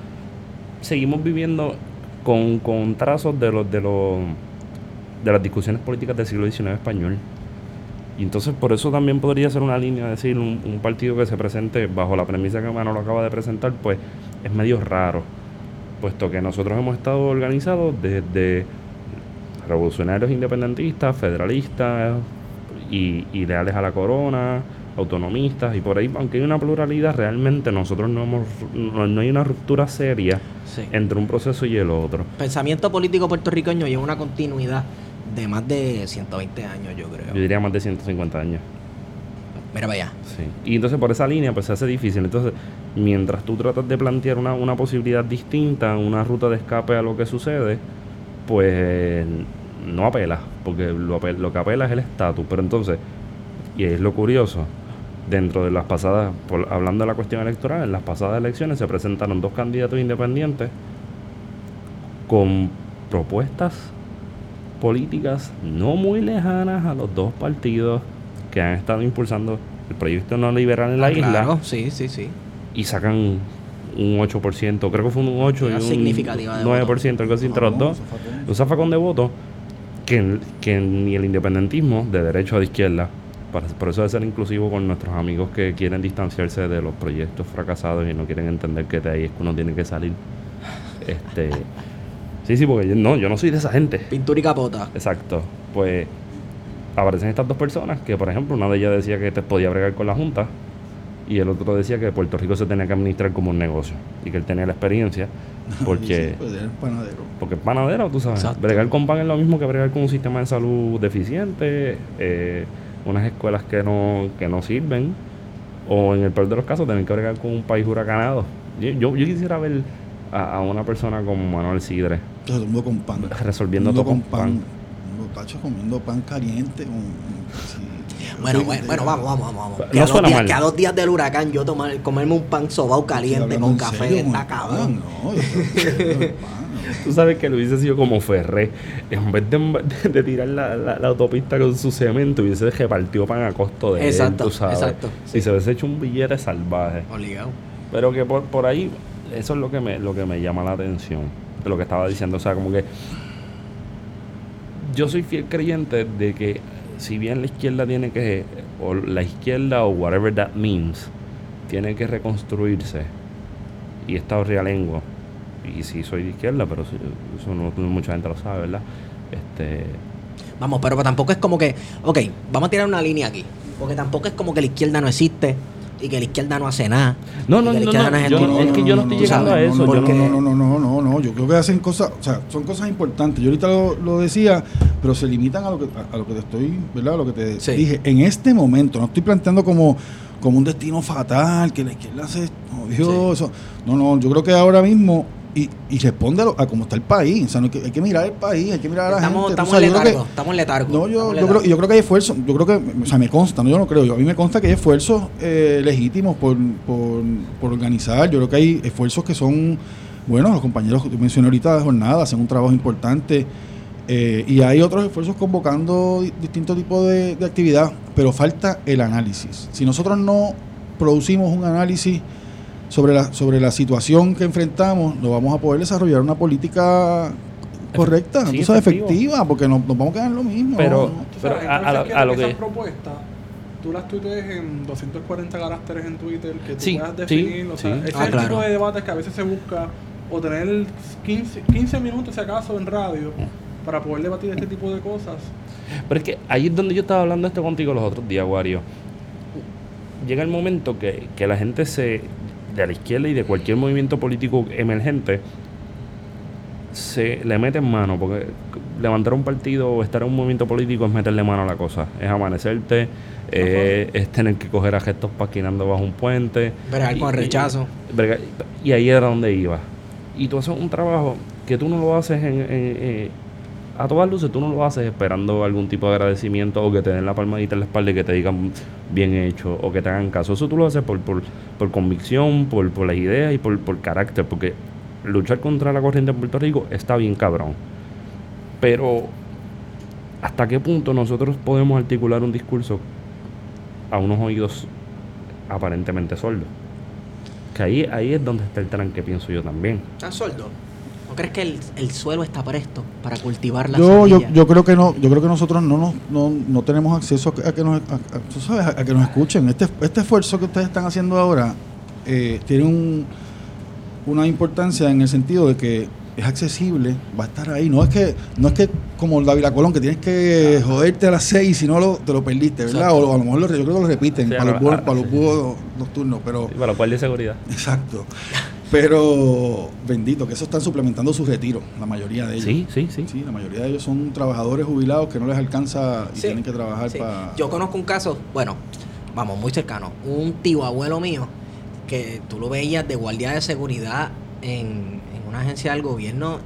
seguimos viviendo con, con trazos de los de los de las discusiones políticas del siglo XIX español. Y entonces por eso también podría ser una línea, decir, un, un partido que se presente bajo la premisa que Manolo acaba de presentar, pues es medio raro, puesto que nosotros hemos estado organizados desde revolucionarios independentistas, federalistas y, leales a la corona, autonomistas y por ahí, aunque hay una pluralidad, realmente nosotros no hemos, no, no hay una ruptura seria sí. entre un proceso y el otro. Pensamiento político puertorriqueño lleva una continuidad de más de 120 años, yo creo. Yo diría más de 150 años. Mira para allá. Sí. Y entonces por esa línea pues se hace difícil. Entonces, mientras tú tratas de plantear una, una posibilidad distinta, una ruta de escape a lo que sucede, pues no apela, porque lo, lo que apela es el estatus. Pero entonces, y es lo curioso, dentro de las pasadas, por- hablando de la cuestión electoral, en las pasadas elecciones se presentaron dos candidatos independientes con propuestas políticas no muy lejanas a los dos partidos que han estado impulsando el proyecto no liberal en la Ah, isla Claro, sí, sí, sí. y sacan un 8%, creo que fue un 8 y un significativa de 9%, algo así entre los dos. Un zafacón de votos que, que ni el independentismo de derecha o de izquierda, para- por eso de ser inclusivo con nuestros amigos que quieren distanciarse de los proyectos fracasados y no quieren entender que de ahí es que uno tiene que salir. Este, sí, sí, porque yo no, yo no soy de esa gente. Pintura y capota. Exacto. pues aparecen estas dos personas que, por ejemplo, una de ellas decía que te podía bregar con la Junta y el otro decía que Puerto Rico se tenía que administrar como un negocio y que él tenía la experiencia porque, Sí, pues, eres panadero. porque es panadero, tú sabes. Exacto. Bregar con pan es lo mismo que bregar con un sistema de salud deficiente, eh, unas escuelas que no, que no sirven o en el peor de los casos tener que bregar con un país huracanado. Yo, yo, yo quisiera ver a, a una persona como Manuel Sidre con pan. resolviendo Todo con pan. Los tachos comiendo pan caliente. Sí. Bueno, Sí, bueno, bueno, vamos, vamos, vamos. No Que, a dos suena días, mal. que a dos días del huracán yo tomar, comerme un pan sobao caliente con café serio, está cabrón. No, no. Tú sabes que lo hubiese sido como Ferré. En vez de, de tirar la, la- la autopista con su cemento, hubiese repartido pan a costo de Exacto, él, tú sabes. exacto, Y se hubiese hecho un billete salvaje. Obligado. Pero que por, por ahí, eso es lo que, me, lo que me llama la atención. De lo que estaba diciendo. O sea, como que. Yo soy fiel creyente de que, si bien la izquierda tiene que. O la izquierda, o whatever that means, tiene que reconstruirse. Y esta realengo. Y sí, soy de izquierda, pero eso no mucha gente lo sabe, ¿verdad? Este. Vamos, pero tampoco es como que, ok, vamos a tirar una línea aquí. Porque tampoco es como que la izquierda no existe y que la izquierda no hace nada. No, no, no, no, es yo no- es que yo no estoy llegando a eso, No, no, no, no, no, no. Yo creo que hacen cosas, o sea, son cosas importantes. Yo ahorita lo, lo decía, pero se limitan a lo que, a, a lo que te estoy, ¿verdad? A lo que te Sí. dije. En este momento, no estoy planteando como, como un destino fatal, que la izquierda se jodió, eso. No, no, yo creo que ahora mismo, y, y responde a, cómo está el país. O sea, no hay, que, hay que mirar el país, hay que mirar a la Estamos, gente. estamos sabes, que- letargo, estamos letargo. No, yo, estamos yo, creo, yo creo que hay esfuerzos, yo creo que, o sea, me consta, no, yo no creo, yo, a mí me consta que hay esfuerzos eh, legítimos por, por, por organizar, yo creo que hay esfuerzos que son, bueno, los compañeros que mencioné ahorita de jornada hacen un trabajo importante eh, y hay otros esfuerzos convocando di- distintos tipos de, de actividad, pero falta el análisis. Si nosotros no producimos un análisis sobre la, sobre la situación que enfrentamos, no vamos a poder desarrollar una política correcta, Sí, efectivo. efectiva, porque nos, nos vamos a quedar en lo mismo. Pero- ¿no? Pero sabes, a- a entonces lo- quiero a lo esas que- propuestas, tú las tuitees en 240 caracteres en Twitter, que tú Sí, puedas sí, definir, o sea, sí. ese Ah, es el claro. tipo de debates que a veces se busca, o tener 15, 15 minutos si acaso en radio, para poder debatir este tipo de cosas. Pero es que ahí es donde yo estaba hablando esto contigo los otros días, Wario. Llega el momento que, que la gente se de la izquierda y de cualquier movimiento político emergente se le mete en mano, porque levantar un partido o estar en un movimiento político es meterle mano a la cosa, es amanecerte, eh, es tener que coger a gestos paquinando bajo un puente. Bregar con rechazo. y- y ahí era donde iba. Y tú haces un trabajo que tú no lo haces en, en- eh, a todas luces, tú no lo haces esperando algún tipo de agradecimiento o que te den la palmadita en la espalda y que te digan bien hecho o que te hagan caso. Eso tú lo haces por, por, por convicción, por, por las ideas y por, por carácter, porque luchar contra la corriente en Puerto Rico está bien cabrón. Pero, ¿hasta qué punto nosotros podemos articular un discurso a unos oídos aparentemente sordos? Que ahí, ahí es donde está el tranque, pienso yo también. ¿Estás sordo? ¿No crees que el, el suelo está presto para cultivar la Yo, yo, semilla? yo creo que no, yo creo que nosotros no nos, no, no tenemos acceso a que, nos, a, a- tú sabes, a que nos escuchen. Este, este esfuerzo que ustedes están haciendo ahora eh, tiene un, una importancia en el sentido de que es accesible, va a estar ahí. No es que, no es que como el David Colón, que tienes que joderte a las seis y si no lo, te lo perdiste, ¿verdad? Exacto. O a lo mejor lo, yo creo que lo repiten Sí, para, a los para los búhos nocturnos, pero Y para lo cual de seguridad. exacto. Pero bendito, que eso están suplementando su retiro, la mayoría de ellos. Sí, sí, sí. Sí, la mayoría de ellos son trabajadores jubilados que no les alcanza y Sí, tienen que trabajar Sí. para... Yo conozco un caso, bueno, vamos, muy cercano. Un tío abuelo mío que tú lo veías de guardia de seguridad en, en una agencia del gobierno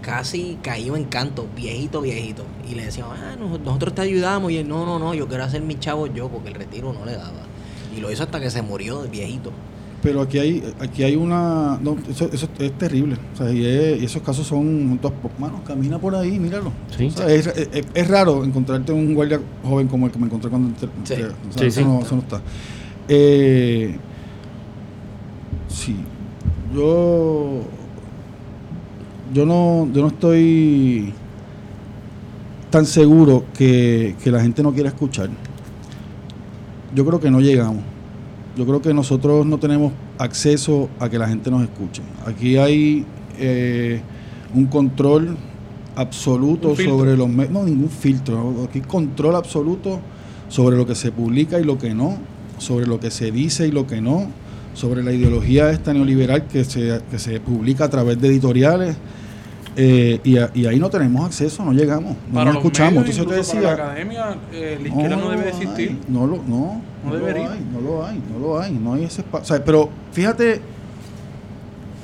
casi caído en canto, viejito, viejito. Y le decían, ah, nos- nosotros te ayudamos. Y él, no, no, no, yo quiero hacer mi chavo yo porque el retiro no le daba. Y lo hizo hasta que se murió de viejito. Pero aquí hay aquí hay una... No, eso, eso es terrible. O sea, y, es- y esos casos son... Dos, manos, camina por ahí, míralo. Sí. O sea, es, es- es raro encontrarte un guardia joven como el que me encontré cuando... entré- Sí. entré. O sea, Sí, eso, sí. No, eso no está. Eh, sí. Yo... Yo no, yo no estoy tan seguro que, que la gente no quiera escuchar. Yo creo que no llegamos. Yo creo que nosotros no tenemos acceso a que la gente nos escuche. Aquí hay eh, un control absoluto Un sobre los medios, no ningún filtro, aquí control absoluto sobre lo que se publica y lo que no, sobre lo que se dice y lo que no, sobre la ideología esta neoliberal que se, que se publica a través de editoriales. Eh, y, a- y ahí no tenemos acceso, no llegamos, no Para nos escuchamos. medios, Entonces yo te incluso para decía, la academia, eh, la izquierda no, debe lo existir. hay, no lo, no, No no debería. lo hay, no lo hay, no lo hay, no hay ese espacio. O sea, pero fíjate,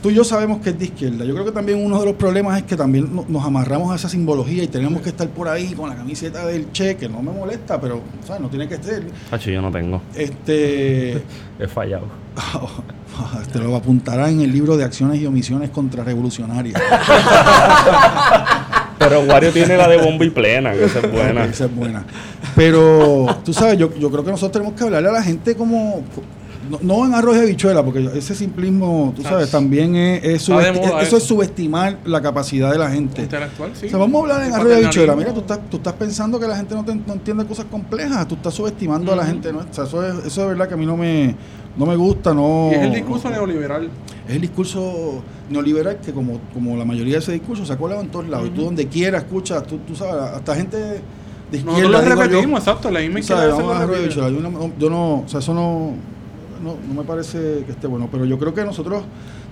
tú y yo sabemos que es de izquierda. Yo creo que también uno de los problemas es que también no- nos amarramos a esa simbología y tenemos que estar por ahí con la camiseta del Che, que no me molesta, pero ¿sabes? no tiene que ser. Hacho, yo no tengo. Este, He fallado. te lo apuntará en el libro de acciones y omisiones contrarrevolucionarias. Pero Wario tiene la de bomba y plena, que esa es buena. Esa es buena. Pero, tú sabes, yo, yo creo que nosotros tenemos que hablarle a la gente como. No, no en arroz y habichuela, porque ese simplismo, tú sabes, Ah, también es, eso eso. es subestimar la capacidad de la gente. Intelectual, sí. O sea, vamos a hablar en arroz y habichuela. Mira, tú estás, tú estás pensando que la gente no, te- no entiende cosas complejas, tú estás subestimando a la gente. ¿no? O sea, eso, es, eso es verdad que a mí no me, no me gusta. No, Y es el discurso no- neoliberal. es el discurso neoliberal que como, como la mayoría de ese discurso se ha colado en todos lados. Y tú donde quieras escuchas, tú, tú sabes, hasta gente de izquierda. Nosotros lo yo, repetimos, exacto. La misma izquierda sabes, se vamos lo a arroz y repite. habichuela. Yo no, yo no, o sea, eso no, no, no me parece que esté bueno. Pero yo creo que nosotros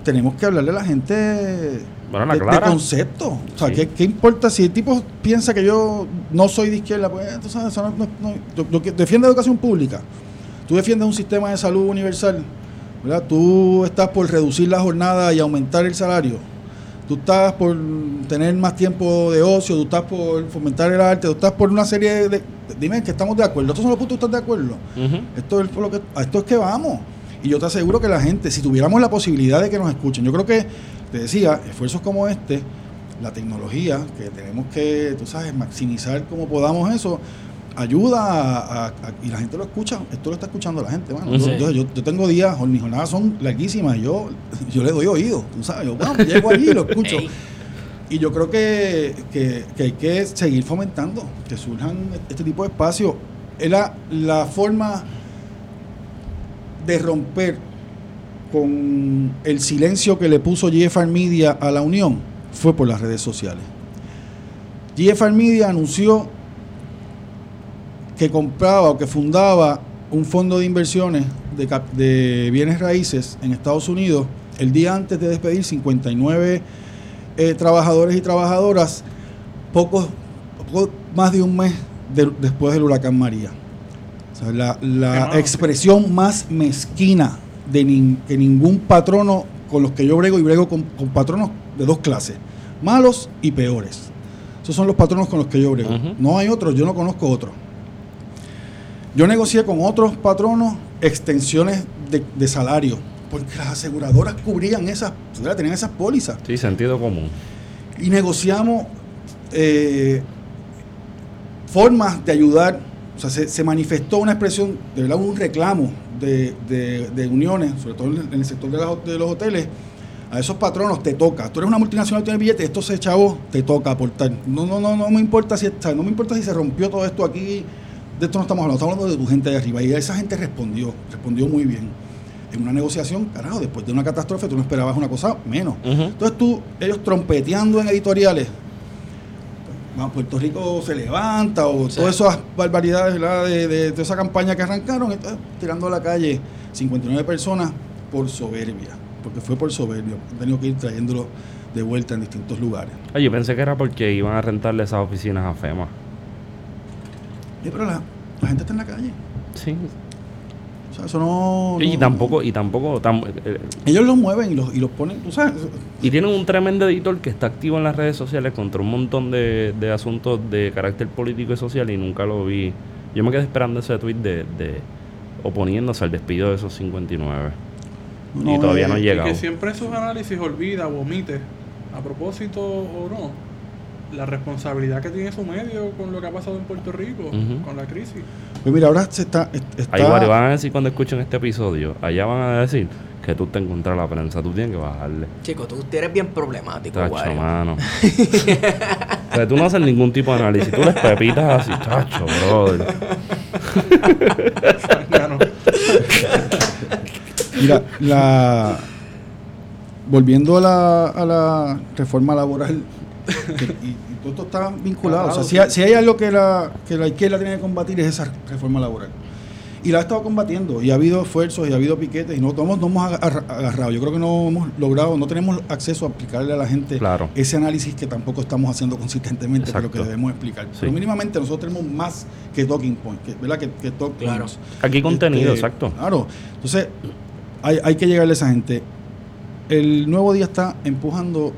tenemos que hablarle a la gente Bueno, de, de concepto. O sea, Sí. ¿qué, qué importa si el tipo piensa que yo no soy de izquierda? Pues, tú sabes, eso no, no- no- que defiendo educación pública. Tú defiendes un sistema de salud universal. ¿verdad? Tú estás por reducir la jornada y aumentar el salario. Tú estás por tener más tiempo de ocio, tú estás por fomentar el arte, tú estás por una serie de... dime que estamos de acuerdo. Estos son los puntos que estás de acuerdo. Esto es por lo que, a esto es que vamos. Y yo te aseguro que la gente, si tuviéramos la posibilidad de que nos escuchen, yo creo que, te decía, esfuerzos como este, la tecnología, que tenemos que, tú sabes, maximizar como podamos eso, ayuda a, a- a- y la gente lo escucha, esto lo está escuchando la gente, mano. Yo, Sí. yo, yo- yo tengo días, mis jornadas son larguísimas, yo, yo le doy oído, tú sabes, yo bueno, llego allí y lo escucho. Y yo creo que, que- que hay que seguir fomentando, que surjan este tipo de espacios. Es la, la forma de romper con el silencio que le puso GFR Media a la Unión fue por las redes sociales. GFR Media anunció que compraba o que fundaba un fondo de inversiones de, bienes raíces en Estados Unidos el día antes de despedir 59 eh, trabajadores y trabajadoras, pocos, poco más de un mes de- después del huracán María. O sea, la expresión más mezquina de nin- que ningún patrono con los que yo brego y brego con, con patronos de dos clases, malos y peores. Esos son los patronos con los que yo brego. No hay otros, yo no conozco otros. Yo negocié con otros patronos extensiones de, de salario, porque las aseguradoras cubrían esas, tenían esas pólizas. Sí, sentido común. Y negociamos eh, formas de ayudar. O sea, se, se manifestó una expresión, de verdad, un reclamo de, de- de uniones, sobre todo en el sector de, las- de los hoteles. A esos patronos te toca. Tú eres una multinacional, tienes billete, esto se chavo, te toca aportar. No, no, no, no me importa si está, no me importa si se rompió todo esto aquí. De esto no estamos hablando, estamos hablando de tu gente de arriba. Y esa gente respondió, respondió muy bien. En una negociación, carajo, después de una catástrofe, tú no esperabas una cosa menos. Entonces tú, ellos trompeteando en editoriales, "Ah, Puerto Rico se levanta, o Sí. todas esas barbaridades. De, de- de esa campaña que arrancaron, entonces, tirando a la calle 59 personas por soberbia, porque fue por soberbia. Han tenido que ir trayéndolo de vuelta en distintos lugares. Oye, yo pensé que era porque iban a rentarle esas oficinas a FEMA. Eh, pero la, la gente está en la calle. Sí. O sea, eso no. y no- tampoco, y tampoco, tam- eh, Ellos los mueven y los, y los ponen, tú sabes. y tienen un tremendo editor que está activo en las redes sociales contra un montón de, de asuntos de carácter político y social y nunca lo vi. Yo me quedé esperando ese tweet de, de oponiéndose al despido de esos 59. y todavía no ha eh, Y llegado. que siempre en sus análisis olvida o omite, a propósito o no, la responsabilidad que tiene su medio con lo que ha pasado en Puerto Rico, Ujú. con la crisis. Pues mira, ahora se está. est- está Ahí varios van a decir cuando escuchen este episodio, allá van a decir que tú te encuentras la prensa, tú tienes que bajarle. Chico, tú eres bien problemático, Chacho, Wario. mano. o sea, tú no haces ningún tipo de análisis, tú les pepitas así, chacho, brother. Mira, la, volviendo a la, a la reforma laboral, y, y todo esto está vinculado. O sea, si, hay, si hay algo que la, que la izquierda tiene que combatir es esa reforma laboral. Y la ha estado combatiendo, y ha habido esfuerzos, y ha habido piquetes, y no, todos no hemos agarra- agarrado. Yo creo que no hemos logrado, no tenemos acceso a explicarle a la gente Claro. ese análisis que tampoco estamos haciendo consistentemente, pero que Exacto. debemos explicar. Sí. Pero mínimamente nosotros tenemos más que talking point, que, ¿verdad? Que, que talk Claro. points. Aquí contenido, Este, exacto. Claro. Entonces, hay, hay que llegarle a esa gente. El nuevo día está empujando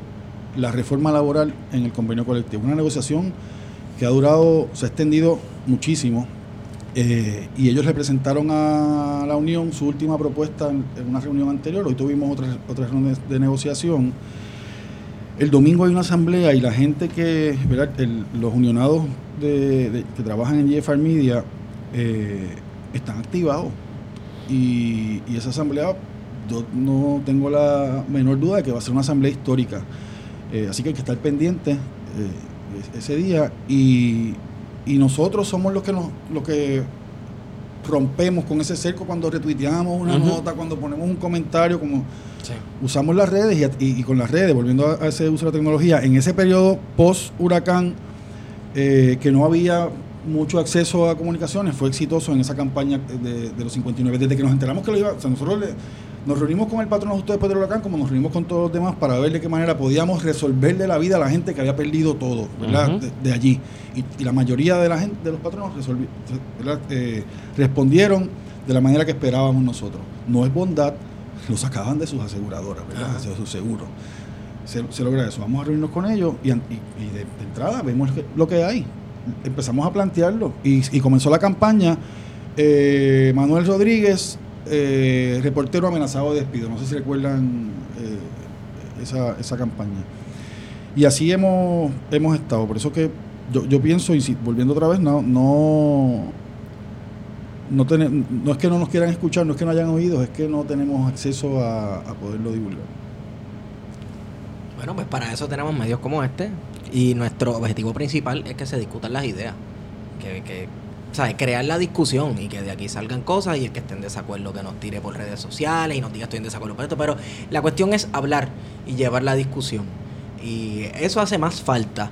la reforma laboral en el convenio colectivo. Una negociación que ha durado, se ha extendido muchísimo. eh, y ellos le presentaron a la Unión su última propuesta en, una reunión anterior. Hoy tuvimos otras otras reuniones de negociación. El domingo hay una asamblea y la gente que, los unionados que trabajan en GFR Media eh, están activados. Y, y esa asamblea, yo no tengo la menor duda de que va a ser una asamblea histórica. Eh, así que hay que estar pendiente eh, es- ese día. Y, y nosotros somos los que, nos, los que rompemos con ese cerco cuando retuiteamos una nota, cuando ponemos un comentario, como Sí. usamos las redes y, y- y con las redes, volviendo a, a ese uso de la tecnología, en ese periodo post-huracán, eh, que no había mucho acceso a comunicaciones, fue exitoso en esa campaña de, de los 59. Desde que nos enteramos que lo iba, o sea, nosotros le- nos reunimos con el patrón justo después del huracán, como nos reunimos con todos los demás, para ver de qué manera podíamos resolverle la vida a la gente que había perdido todo, ¿verdad? De, de allí. Y, y la mayoría de la gente, de los patronos. Eh, respondieron de la manera que esperábamos nosotros. No es bondad, lo sacaban de sus aseguradoras, ¿verdad? De sus seguros. Se, se logra eso. Vamos a reunirnos con ellos y, an- y- y de, de entrada vemos lo que, lo que hay. Empezamos a plantearlo y, y comenzó la campaña. Eh, Manuel Rodríguez, eh, reportero amenazado de despido. No sé si recuerdan eh, esa, esa campaña. Y así hemos, hemos estado. Por eso que yo, yo pienso, y si- volviendo otra vez, no, no, no, tene- no es que no nos quieran escuchar, no es que no hayan oído, es que no tenemos acceso a, a poderlo divulgar. Bueno, pues para eso tenemos medios como este. Y nuestro objetivo principal es que se discutan las ideas. Que, que ¿sabes? crear la discusión y que de aquí salgan cosas y el que esté en desacuerdo que nos tire por redes sociales y nos diga estoy en desacuerdo con esto. Pero la cuestión es hablar y llevar la discusión. Y eso hace más falta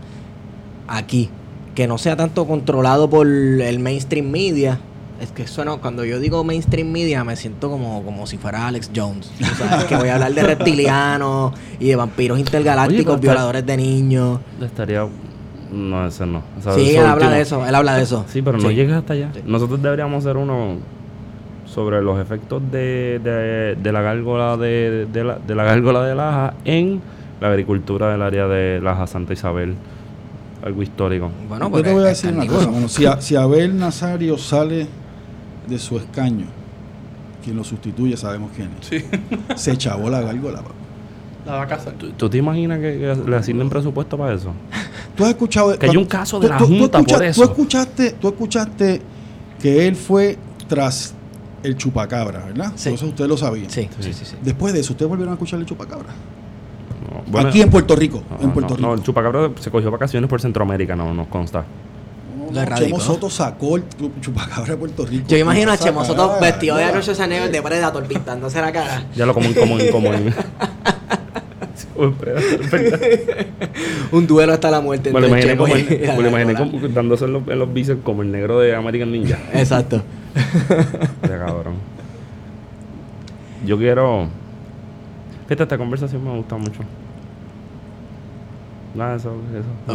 aquí. Que no sea tanto controlado por el mainstream media. Es que suena, cuando yo digo mainstream media me siento como, como si fuera Alex Jones. O sea, que voy a hablar de reptilianos y de vampiros intergalácticos, Oye, violadores de niños. Estaría. No, ese no. Sí, eso él habla último. de eso, él habla de eso. Sí, pero no Sí. llegues hasta allá. Sí. Nosotros deberíamos hacer uno sobre los efectos de, de, de la gárgola de, de la, de la gárgola de Laja en la agricultura del área de Laja Santa Isabel. Algo histórico. Bueno, Yo pues te voy a decir una cosa, mano. Si, a- si Abel Nazario sale de su escaño, quien lo sustituye sabemos quién es. Sí, Se chavó la gárgola. la va a casar. ¿Tú, tú te imaginas que, que le asignen presupuesto para eso? Tú has escuchado Que hay un caso de la Junta escucha- por eso. Tú escuchaste, tú escuchaste que él fue tras el chupacabra, ¿verdad? Sí. Eso usted lo sabía. Sí, sí, sí. sí. Después de eso, ¿ustedes volvieron a escuchar el chupacabra? No, bueno, Aquí en Puerto Rico. no, en Puerto no, no, Rico. el chupacabra se cogió vacaciones por Centroamérica, no nos consta. Erradicó. Chemo Soto sacó el chu- chupacabra de Puerto Rico. Yo imagino a Chemo Soto vestido de. Arnold Schwarzenegger de Predator pintándose la cara. Ya lo como como como Un duelo hasta la muerte. Me lo imaginé, como y el- la me lo imaginé gárgola. como dándose en los, en los bíceps como el negro de American Ninja. Exacto. Este cabrón. Yo quiero. Fíjate, esta conversación me gusta mucho. Nada, eso, eso.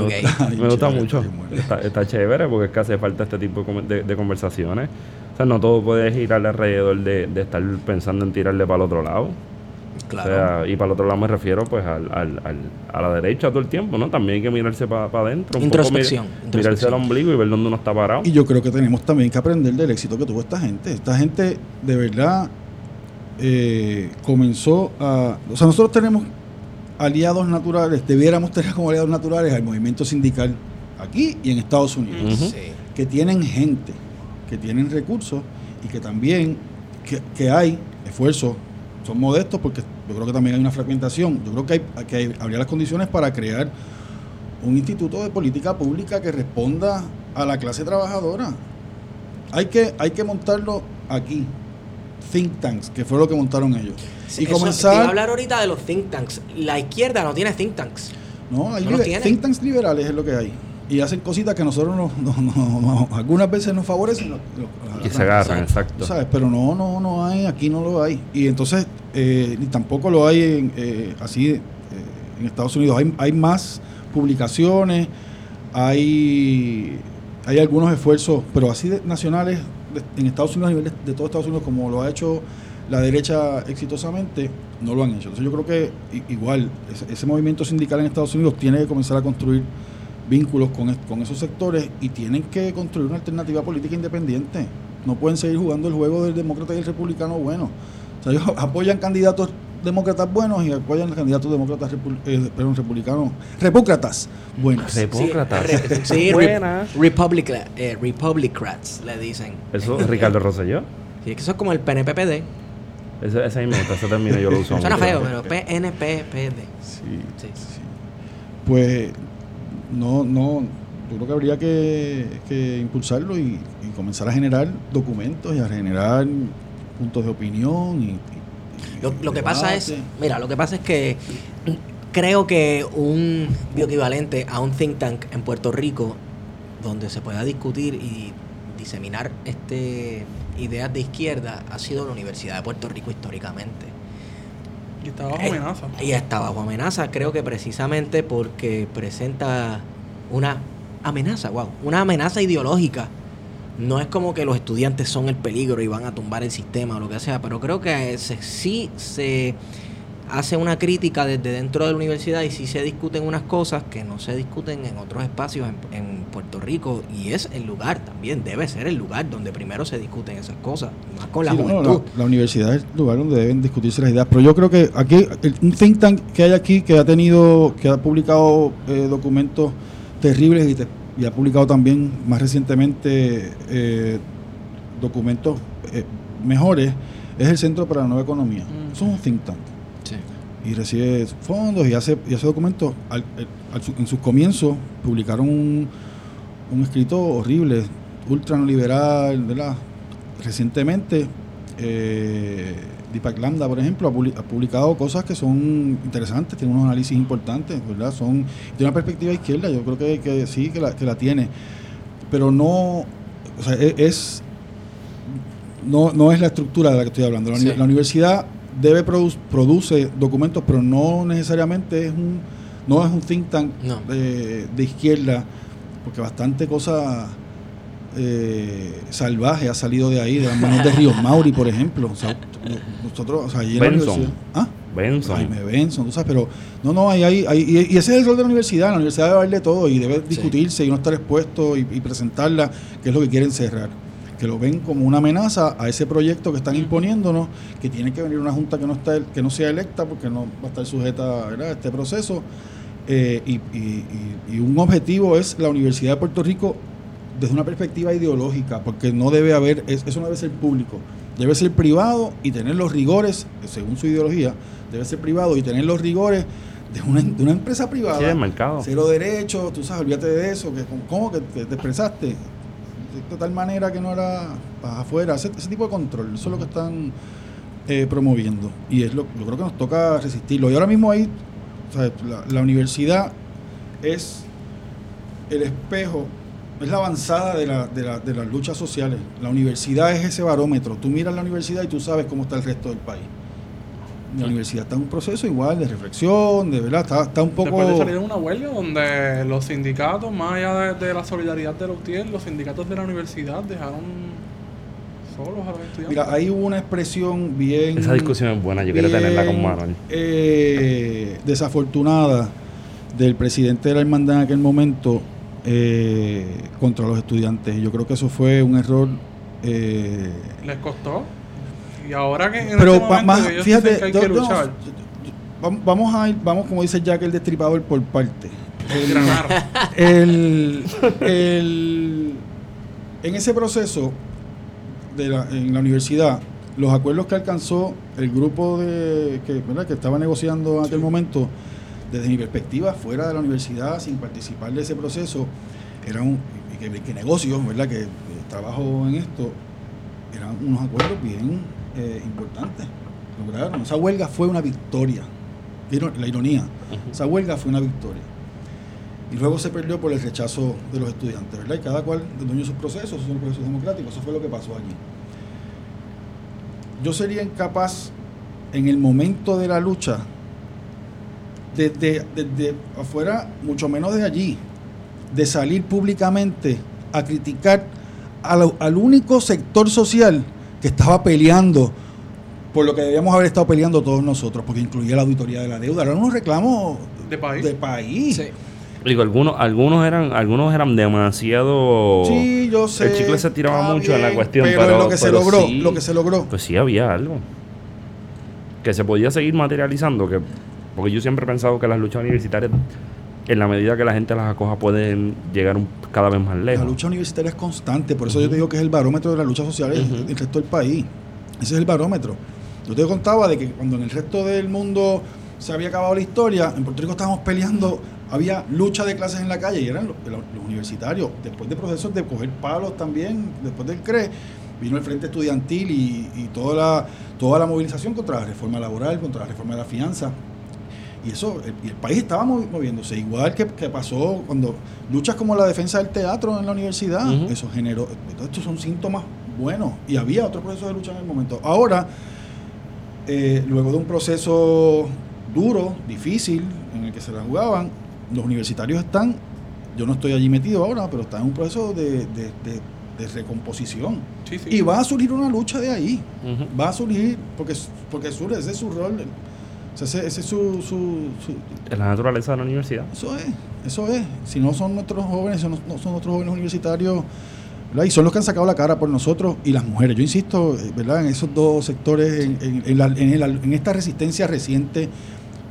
Me gusta, me mucho. Está, está chévere porque es que hace falta este tipo de conversaciones. O sea, no todo puede girar alrededor de, de estar pensando en tirarle para el otro lado. Claro. O sea, y para el otro lado me refiero pues al, al, al- a la derecha todo el tiempo, ¿no? También hay que mirarse para adentro. Introspección, mir- mirarse al ombligo y ver dónde uno está parado. Y yo creo que tenemos también que aprender del éxito que tuvo esta gente. Esta gente de verdad eh, comenzó a... O sea, nosotros tenemos aliados naturales, debiéramos tener como aliados naturales al movimiento sindical aquí y en Estados Unidos, que tienen gente, que tienen recursos y que también que, que hay esfuerzos, son modestos porque yo creo que también hay una fragmentación. Yo creo que, hay, que hay- habría las condiciones para crear un instituto de política pública que responda a la clase trabajadora. Hay que, hay que montarlo aquí. Think tanks, que fue lo que montaron ellos. Sí, y eso- te iba a comenzar. hablar ahorita de los think tanks. La izquierda no tiene think tanks. No, hay No liber- think tanks liberales es lo que hay. Y hacen cositas que nosotros nos, nos- algunas veces nos favorecen. lo- lo- Que se agarran, exacto. ¿sabes? Pero no, no, no hay, aquí no lo hay. Y entonces, eh, ni tampoco lo hay en, eh, así eh, en Estados Unidos. Hay, hay más publicaciones, hay, hay algunos esfuerzos, pero así de- nacionales de- en Estados Unidos, a nivel de, de todo Estados Unidos, como lo ha hecho la derecha exitosamente, no lo han hecho. Entonces yo creo que igual ese, ese movimiento sindical en Estados Unidos tiene que comenzar a construir vínculos con, es- con esos sectores y tienen que construir una alternativa política independiente. No pueden seguir jugando el juego del demócrata y el republicano bueno. O sea, ellos apoyan candidatos demócratas buenos y apoyan candidatos demócratas repu- eh, perdón, republicanos, repúcratas buenos. Repócratas. Sí, re- sí, re- Buena. Republica- eh, Republicrats le dicen. Eso es Ricardo Rosselló. Sí, que eso es como el PNPPD. Ese, ese mismo, ese término yo lo uso Suena feo, pero PNPPD. Sí, Sí. sí. Pues no, no, yo creo que habría que, que impulsarlo y, y comenzar a generar documentos y a generar puntos de opinión y, y- Lo, lo que pasa es, mira, lo que pasa es que creo que un bioequivalente a un think tank en Puerto Rico donde se pueda discutir y diseminar este ideas de izquierda ha sido la Universidad de Puerto Rico históricamente. Y está bajo Eh, amenaza. Y está bajo amenaza, creo que precisamente porque presenta una amenaza, wow, una amenaza ideológica. No es como que los estudiantes son el peligro y van a tumbar el sistema o lo que sea, pero creo que se- sí se hace una crítica desde dentro de la universidad y sí se discuten unas cosas que no se discuten en otros espacios en, en Puerto Rico y es el lugar también, debe ser el lugar donde primero se discuten esas cosas, más con la Sí, no, no, juventud. la, la universidad es el lugar donde deben discutirse las ideas. Pero yo creo que aquí, el- un think tank que hay aquí, que ha tenido, que ha publicado eh, documentos terribles y, te- y ha publicado también más recientemente eh, documentos eh, mejores, es el Centro para la Nueva Economía. Mm. Es un think tank. Y recibe fondos y hace, y hace documentos. Al- en sus comienzos publicaron un, un escrito horrible, ultra neoliberal, ¿verdad? Recientemente, eh, Deepak Lambda, por ejemplo, ha, publi- ha publicado cosas que son interesantes, tiene unos análisis importantes, ¿verdad? Son de una perspectiva izquierda, yo creo que, que sí, que la, que la tiene, pero no, o sea, e- es, no, no es la estructura de la que estoy hablando. La, uni- Sí. la universidad debe produ- produce documentos, pero no necesariamente es un, no es un think tank No. de, de izquierda, porque bastante cosa eh, salvaje ha salido de ahí, de las manos de Ríos Mauri, por ejemplo. O sea, nosotros, o sea, allí en la Benson. universidad- ¿Ah? Benson. Jaime Benson, tú sabes, pero no, no, hay, hay, hay- y, y ese es el rol de la universidad, la universidad debe darle todo y debe discutirse y no estar expuesto y, y presentarla, que es lo que quieren cerrar, que lo ven como una amenaza a ese proyecto que están imponiéndonos, que tiene que venir una junta que no está que no sea electa porque no va a estar sujeta ¿verdad? a este proceso eh, y, y- y- y un objetivo es la Universidad de Puerto Rico desde una perspectiva ideológica, porque no debe haber, es- eso no debe ser público, debe ser privado y tener los rigores, según su ideología, debe ser privado y tener los rigores de una, de una empresa privada. Sí, el mercado. Cero derechos, tú sabes, olvídate de eso, que ¿cómo que te, te expresaste? De tal manera que no era para afuera, ese, tipo de control, eso es lo que están eh, promoviendo. Y es lo, yo creo que nos toca resistirlo. Y ahora mismo ahí, o sea, la, la universidad es el espejo, es la avanzada de, la, de, la- de las luchas sociales. La universidad es ese barómetro. Tú miras la universidad y tú sabes cómo está el resto del país. La universidad está en un proceso igual de reflexión, de verdad, está, está un poco... Después de salir de una huelga donde los sindicatos, más allá de, de la solidaridad de los UTIER, los sindicatos de la universidad dejaron solos a los estudiantes. Mira, ahí hubo una expresión bien... Esa discusión es buena, yo quiero tenerla con Manuel. eh, desafortunada del presidente de la hermandad en aquel momento eh, contra los estudiantes. Yo creo que eso fue un error... eh, Les costó. Y ahora que en pero este momento más, ellos fíjate, dicen que hay que luchar, yo- vamos- vamos a ir, vamos como dice Jack el destripador por parte. El- el, el- en ese proceso de la, en la universidad, los acuerdos que alcanzó el grupo de que, ¿verdad? que estaba negociando en aquel momento, desde mi perspectiva, fuera de la universidad, sin participar de ese proceso, eran y que, que negocios, ¿verdad? que trabajo en esto, eran unos acuerdos bien eh, importantes. Lograron. Esa huelga fue una victoria. La ironía. Esa huelga fue una victoria. y luego se perdió por el rechazo de los estudiantes, ¿verdad? Y cada cual dueño sus procesos, esos son procesos democráticos, eso fue lo que pasó allí. Yo sería incapaz en el momento de la lucha, desde, desde afuera, mucho menos de allí, de salir públicamente a criticar al, al único sector social que estaba peleando por lo que debíamos haber estado peleando todos nosotros, porque incluía la auditoría de la deuda. Eran unos reclamos De país. de país. Sí. Digo, algunos, algunos eran, algunos eran demasiado. Sí, yo sé. El chicle se tiraba mucho en la cuestión, pero, lo que se logró, sí, lo que se logró. Pues sí había algo. Que se podía seguir materializando. Que, porque yo siempre he pensado que las luchas universitarias, en la medida que la gente las acoja, pueden llegar un- cada vez más La lejos. lucha universitaria es constante, por eso yo te digo que es el barómetro de las luchas sociales Ujú. del resto del país. Ese es el barómetro. Yo te contaba de que cuando en el resto del mundo se había acabado la historia, en Puerto Rico estábamos peleando, había lucha de clases en la calle y eran los, los- los universitarios. Después de procesos de coger palos también, después del CRE, vino el Frente Estudiantil y, y toda, la, toda la movilización contra la reforma laboral, contra la reforma de la fianza. Y eso, el, el país estaba movi- moviéndose, igual que, que pasó cuando luchas como la defensa del teatro en la universidad, eso generó, estos son síntomas buenos, y había otro proceso de lucha en el momento. Ahora, eh, luego de un proceso duro, difícil, en el que se la jugaban, los universitarios están, yo no estoy allí metido ahora, pero están en un proceso de, de- de- de recomposición. Sí, sí. Y va a surgir una lucha de ahí va a surgir porque porque surge ese es su rol o sea, ese, ese es su, su- su- Es la naturaleza de la universidad. eso es eso es. Si no son nuestros jóvenes si no, son nuestros jóvenes universitarios ¿verdad? y son los que han sacado la cara por nosotros y las mujeres. Yo insisto eh, verdad en esos dos sectores en, en- en la- en el- en esta resistencia reciente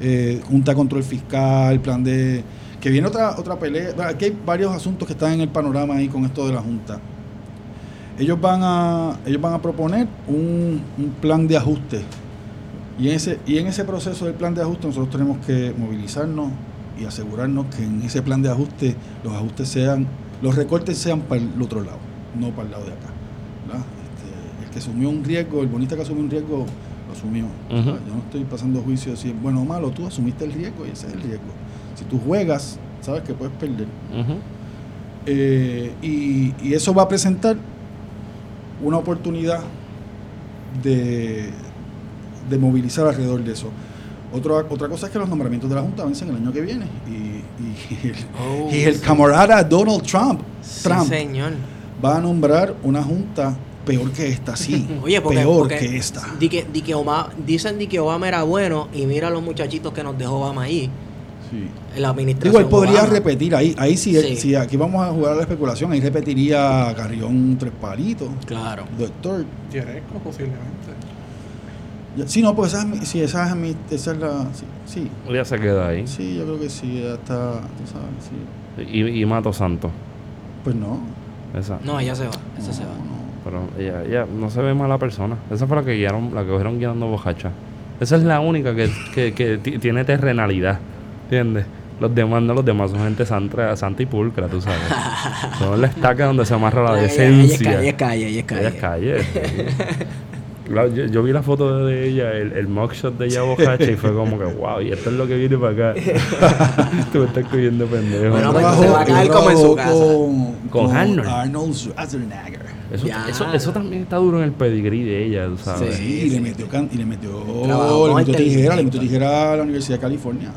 eh, junta de control fiscal plan de que viene otra otra pelea. Aquí hay varios asuntos que están en el panorama ahí con esto de la junta. Ellos van a ellos van a proponer un, un plan de ajuste y en ese y en ese proceso del plan de ajuste nosotros tenemos que movilizarnos y asegurarnos que en ese plan de ajuste los ajustes sean los recortes sean para el otro lado no para el lado de acá. Este, el que asumió un riesgo el bonita que asumió un riesgo lo asumió yo no estoy pasando juicio de si es bueno o malo tú asumiste el riesgo y ese es el riesgo. Si tú juegas sabes que puedes perder. Eh, y, y eso va a presentar una oportunidad de, de movilizar alrededor de eso. Otra, otra cosa es que los nombramientos de la Junta vencen el año que viene. Y, y el, Oh, y el sí. camarada Donald Trump, Sí, señor. va a nombrar una Junta peor que esta, sí. Oye, porque, peor porque que esta. di que, di que Obama, dicen di que Obama era bueno y mira a los muchachitos que nos dejó Obama ahí Sí. en la administración. Digo, él podría Obama. repetir ahí, ahí sí, Sí. si aquí vamos a jugar a la especulación, ahí repetiría Carrión Tres Palitos, Claro. Doctor. Posiblemente. Ya- Sí, no, porque esa es mi, sí, esa es mi, esa es la, sí, sí, Ya se queda ahí. sí, yo creo que sí, ya está, tú sabes, sí. Y, y Mato Santo. Pues no, Esa. No, ella se va. Esa se va. no. Pero ella, ella no se ve mala persona. Esa fue la que guiaron, la que cogieron guiando bojacha. Esa es la única que, que, que ti- tiene terrenalidad. ¿Entiendes? Los demás no, los demás son gente santa, santa y pulcra, tú sabes. Son la estaca donde se amarra la Ella- ella es decencia. calle, ella es calle, ella es calle. Ella es calle. Claro, yo, yo vi la foto de ella, el, el mugshot de ella bojacha y fue como que, wow, y esto es lo que viene para acá. Tú me estás cogiendo pendejo. Bueno, pues, se va a caer como en su casa. Con, Con Arnold. Arnold Schwarzenegger. eso, eso, eso también está duro en el pedigrí de ella, tú sabes. Sí, Sí, y, le metió can- y le metió, le metió tijera, le metió tijera a la Universidad de California.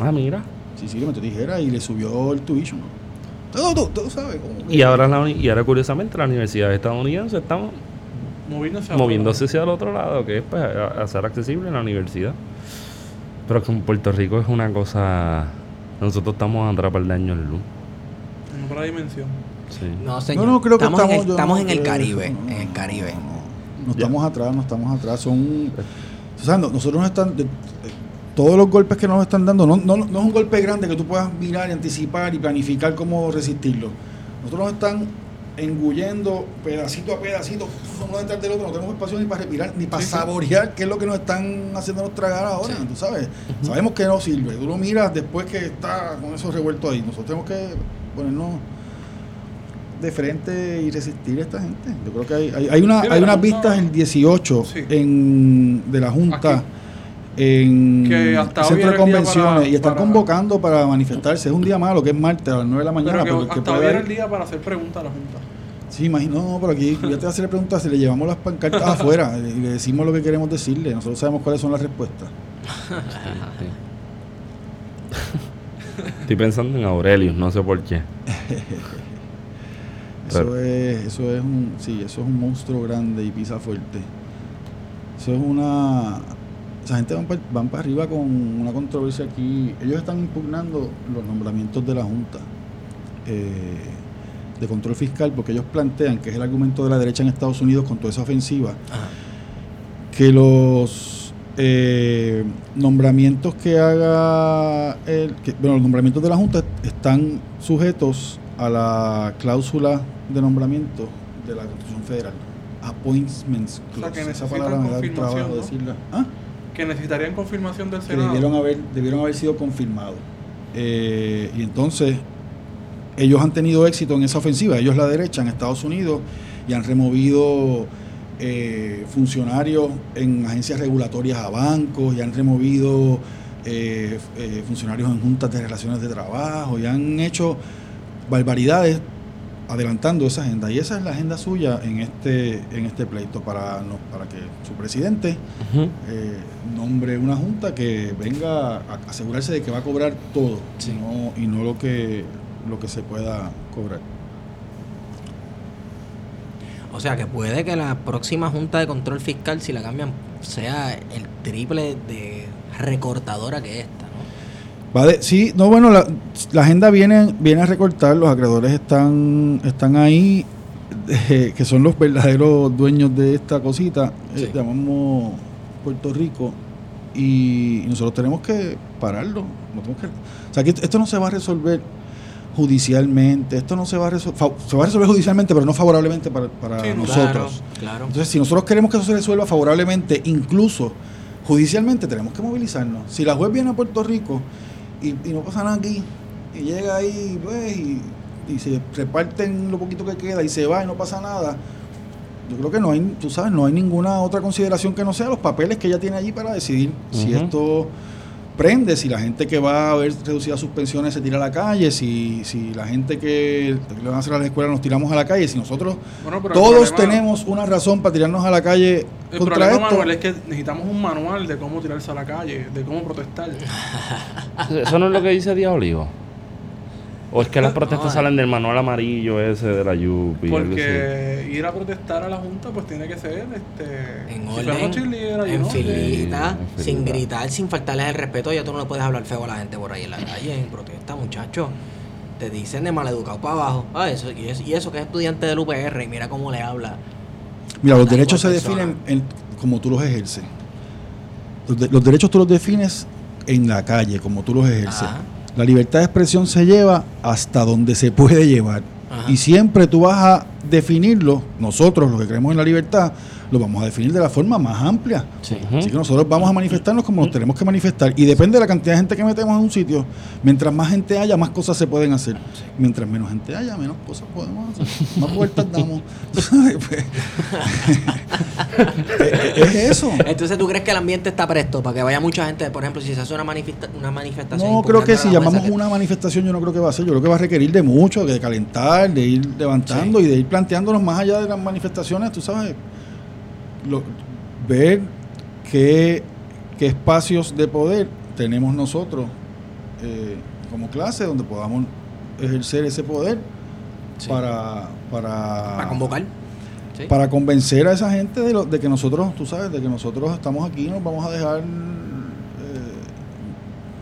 Ah, mira. Sí, sí, le metió tijera y le subió el tuition. Todo, todo, todo sabe. como que- Y ahora, la y ahora curiosamente, la universidad estadounidense está Moviéndose a moviéndose hacia el otro lado, que es pues, a- hacer accesible la universidad. Pero que en Puerto Rico es una cosa... Nosotros estamos atrás para el daño en luz. En otra dimensión. Sí. No, señor. No, no, creo que estamos, estamos, en el, yo estamos no en el creo, Caribe. no, en el Caribe. No, no, no estamos atrás, no estamos atrás. Son. o sea, no- nosotros nos están. de- de- todos los golpes que nos están dando, no, no, no es un golpe grande que tú puedas mirar y anticipar y planificar cómo resistirlo. Nosotros nos están engullendo pedacito a pedacito, uno detrás del otro, no tenemos espacio ni para respirar, ni para Sí, sí. saborear qué es lo que nos están haciéndonos tragar ahora, tú sabes. Sabemos que no sirve, tú lo miras después que está con eso revuelto ahí. Nosotros tenemos que ponernos de frente y resistir a esta gente. Yo creo que hay, hay, hay una, hay unas vistas el 18 Sí. en, de la Junta Aquí. En Que el hasta centro de convenciones para- y están para- convocando para manifestarse. Es un día malo, que es martes a las 9 de la mañana. Pero que hasta hoy era el día para hacer preguntas a la Junta. Sí, imagino, no, pero aquí ya te voy a hacer preguntas, si le llevamos las pancartas afuera y le decimos lo que queremos decirle, nosotros sabemos cuáles son las respuestas. Estoy pensando en Aurelius, no sé por qué. Eso Pero- es, eso es un, sí, eso es un monstruo grande y pisa fuerte. Eso es una, esa gente van para, van para arriba con una controversia aquí. Ellos están impugnando los nombramientos de la Junta eh, de control fiscal porque ellos plantean que es el argumento de la derecha en Estados Unidos con toda esa ofensiva Ajá. que los eh, nombramientos que haga el, que, bueno, los nombramientos de la Junta están sujetos a la cláusula de nombramiento de la Constitución Federal. Appointments O sea, clause. que Esa palabra me da confirmación, trabajo ¿no? decirla. ¿Ah? Que necesitarían confirmación del Senado. debieron haber, debieron haber sido confirmados. Eh, y entonces, ellos han tenido éxito en esa ofensiva, ellos la derecha en Estados Unidos, y han removido eh, funcionarios en agencias regulatorias a bancos, y han removido eh, eh, funcionarios en juntas de relaciones de trabajo, y han hecho barbaridades adelantando esa agenda. Y esa es la agenda suya en este, en este pleito, para, no, para que su presidente eh, nombre una junta que venga a asegurarse de que va a cobrar todo Sí. y, no, y no lo que lo que se pueda cobrar. O sea que puede que la próxima Junta de Control Fiscal, si la cambian, sea el triple de recortadora que esta. Va de- sí, no bueno, la, la agenda viene viene a recortar, los acreedores están están ahí eh, que son los verdaderos dueños de esta cosita, eh, llamamos Puerto Rico y, nosotros tenemos que pararlo, no tenemos que, o sea, que esto no se va a resolver judicialmente, esto no se va a resolver, se va a resolver judicialmente, pero no favorablemente para, para Sí, nosotros. Claro, claro. Entonces, si nosotros queremos que eso se resuelva favorablemente, incluso judicialmente, tenemos que movilizarnos. Si la juez viene a Puerto Rico y, y no pasa nada aquí, y llega ahí pues, y, y se reparten lo poquito que queda y se va y no pasa nada, yo creo que no hay, tú sabes, no hay ninguna otra consideración que no sea los papeles que ella tiene allí para decidir si esto prende, si la gente que va a ver reducidas sus pensiones se tira a la calle, si, si la gente que le van a hacer a la escuela nos tiramos a la calle, si nosotros Bueno, todos problema- tenemos una razón para tirarnos a la calle El contra problema, esto. Manuel, es que necesitamos un manual de cómo tirarse a la calle, de cómo protestar. ¿Eso no es lo que dice Diablio? ¿O es que las protestas No, salen del manual amarillo ese de la Yupi? Porque ir a protestar a la Junta, pues tiene que ser este, En si orden, en ¿no? filita, en sin gritar, sin faltarles el respeto. Ya tú no le puedes hablar feo a la gente por ahí en la calle, en protesta, muchachos. Te dicen de maleducado para abajo. Ah, eso, y, eso, y eso que es estudiante del UPR y mira cómo le habla. Mira, los derechos se persona. definen en- como tú los ejerces. Los, de- los derechos tú los defines en la calle, como tú los ejerces. Ajá. La libertad de expresión se lleva hasta donde se puede llevar. Ajá. Y siempre tú vas a definirlo, nosotros los que creemos en la libertad, lo vamos a definir de la forma más amplia. Sí. Así que nosotros vamos a manifestarnos como nos tenemos que manifestar. Y depende de la cantidad de gente que metemos en un sitio. Mientras más gente haya, más cosas se pueden hacer. Mientras menos gente haya, menos cosas podemos hacer. Más vueltas damos. Tú sabes, pues. es, es eso. Entonces, ¿tú crees que el ambiente está presto para que vaya mucha gente? Por ejemplo, si se hace una, manifesta- una manifestación. No, creo que si llamamos una manifestación, yo no creo que va a ser. Yo creo que va a requerir de mucho, de calentar, de ir levantando y de ir planteándonos más allá de las manifestaciones, tú sabes, lo- ver qué, qué espacios de poder tenemos nosotros eh, como clase donde podamos ejercer ese poder Sí. para, para, Para convocar. Sí. para convencer a esa gente de, lo- de que nosotros, tú sabes, de que nosotros estamos aquí y nos vamos a dejar eh,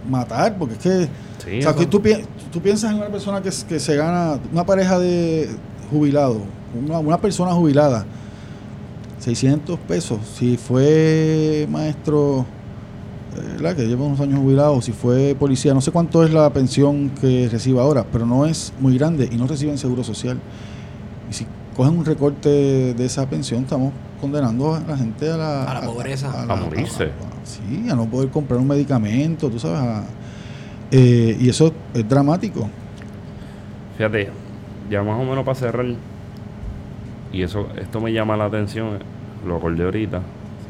matar, porque es que, Sí, o sea, que tú, pi- tú piensas en una persona que se gana, una pareja de jubilados, una, una persona jubilada, 600 pesos, si fue maestro, eh, ¿verdad? que lleva unos años jubilado, si fue policía, no sé cuánto es la pensión que recibe ahora, pero no es muy grande y no reciben seguro social. Y si cogen un recorte de esa pensión, estamos condenando a la gente a la, A la pobreza. A morirse. sí, a no poder comprar un medicamento, tú sabes. a- eh, y eso es dramático. Fíjate, ya más o menos para cerrar, y eso, esto me llama la atención, lo acordé ahorita.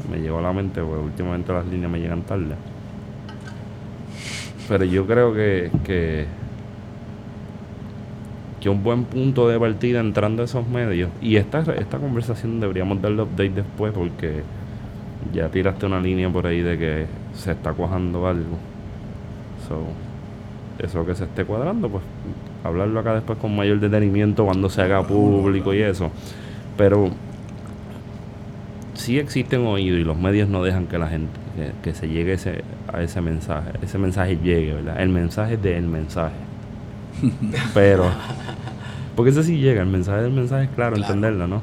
me llegó a la mente, porque últimamente las líneas me llegan tarde. Pero yo creo que, que, que un buen punto de partida entrando a esos medios, y esta, esta conversación deberíamos darle update después, porque ya tiraste una línea por ahí de que se está cuajando algo. So, eso que se esté cuadrando, pues hablarlo acá después con mayor detenimiento cuando se haga público y eso. Pero sí existen oídos y los medios no dejan que la gente, que, se llegue ese, a ese mensaje, ese mensaje llegue, ¿verdad? El mensaje del mensaje. Pero, porque ese sí llega, el mensaje del mensaje es claro, entenderlo, ¿no?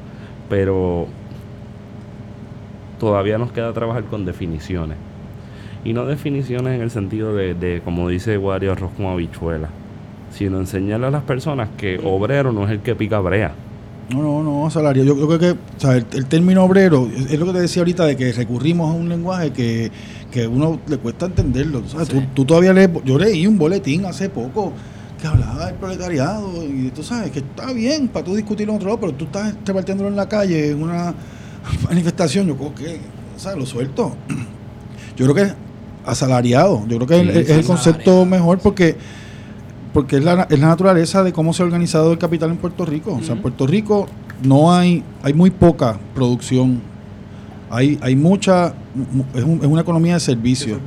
Pero todavía nos queda trabajar con definiciones. Y no definiciones en el sentido de, de como dice Wario, arroz con habichuela, sino enseñarle a las personas que obrero no es el que pica brea. No, no, no, salario. Yo, creo que o sea, el, término obrero es, lo que te decía ahorita de que recurrimos a un lenguaje que, que uno le cuesta entenderlo. Tú, todavía lees, yo leí un boletín hace poco que hablaba del proletariado y tú sabes que está bien para tú discutirlo en otro lado, pero tú estás repartiéndolo en la calle en una manifestación, yo creo que, o sea, lo suelto. Yo creo que asalariado, yo creo que es, el concepto mejor porque porque es la, es la naturaleza de cómo se ha organizado el capital en Puerto Rico. O sea, en Puerto Rico no hay, hay muy poca producción. Hay, hay mucha, es, una economía de servicios.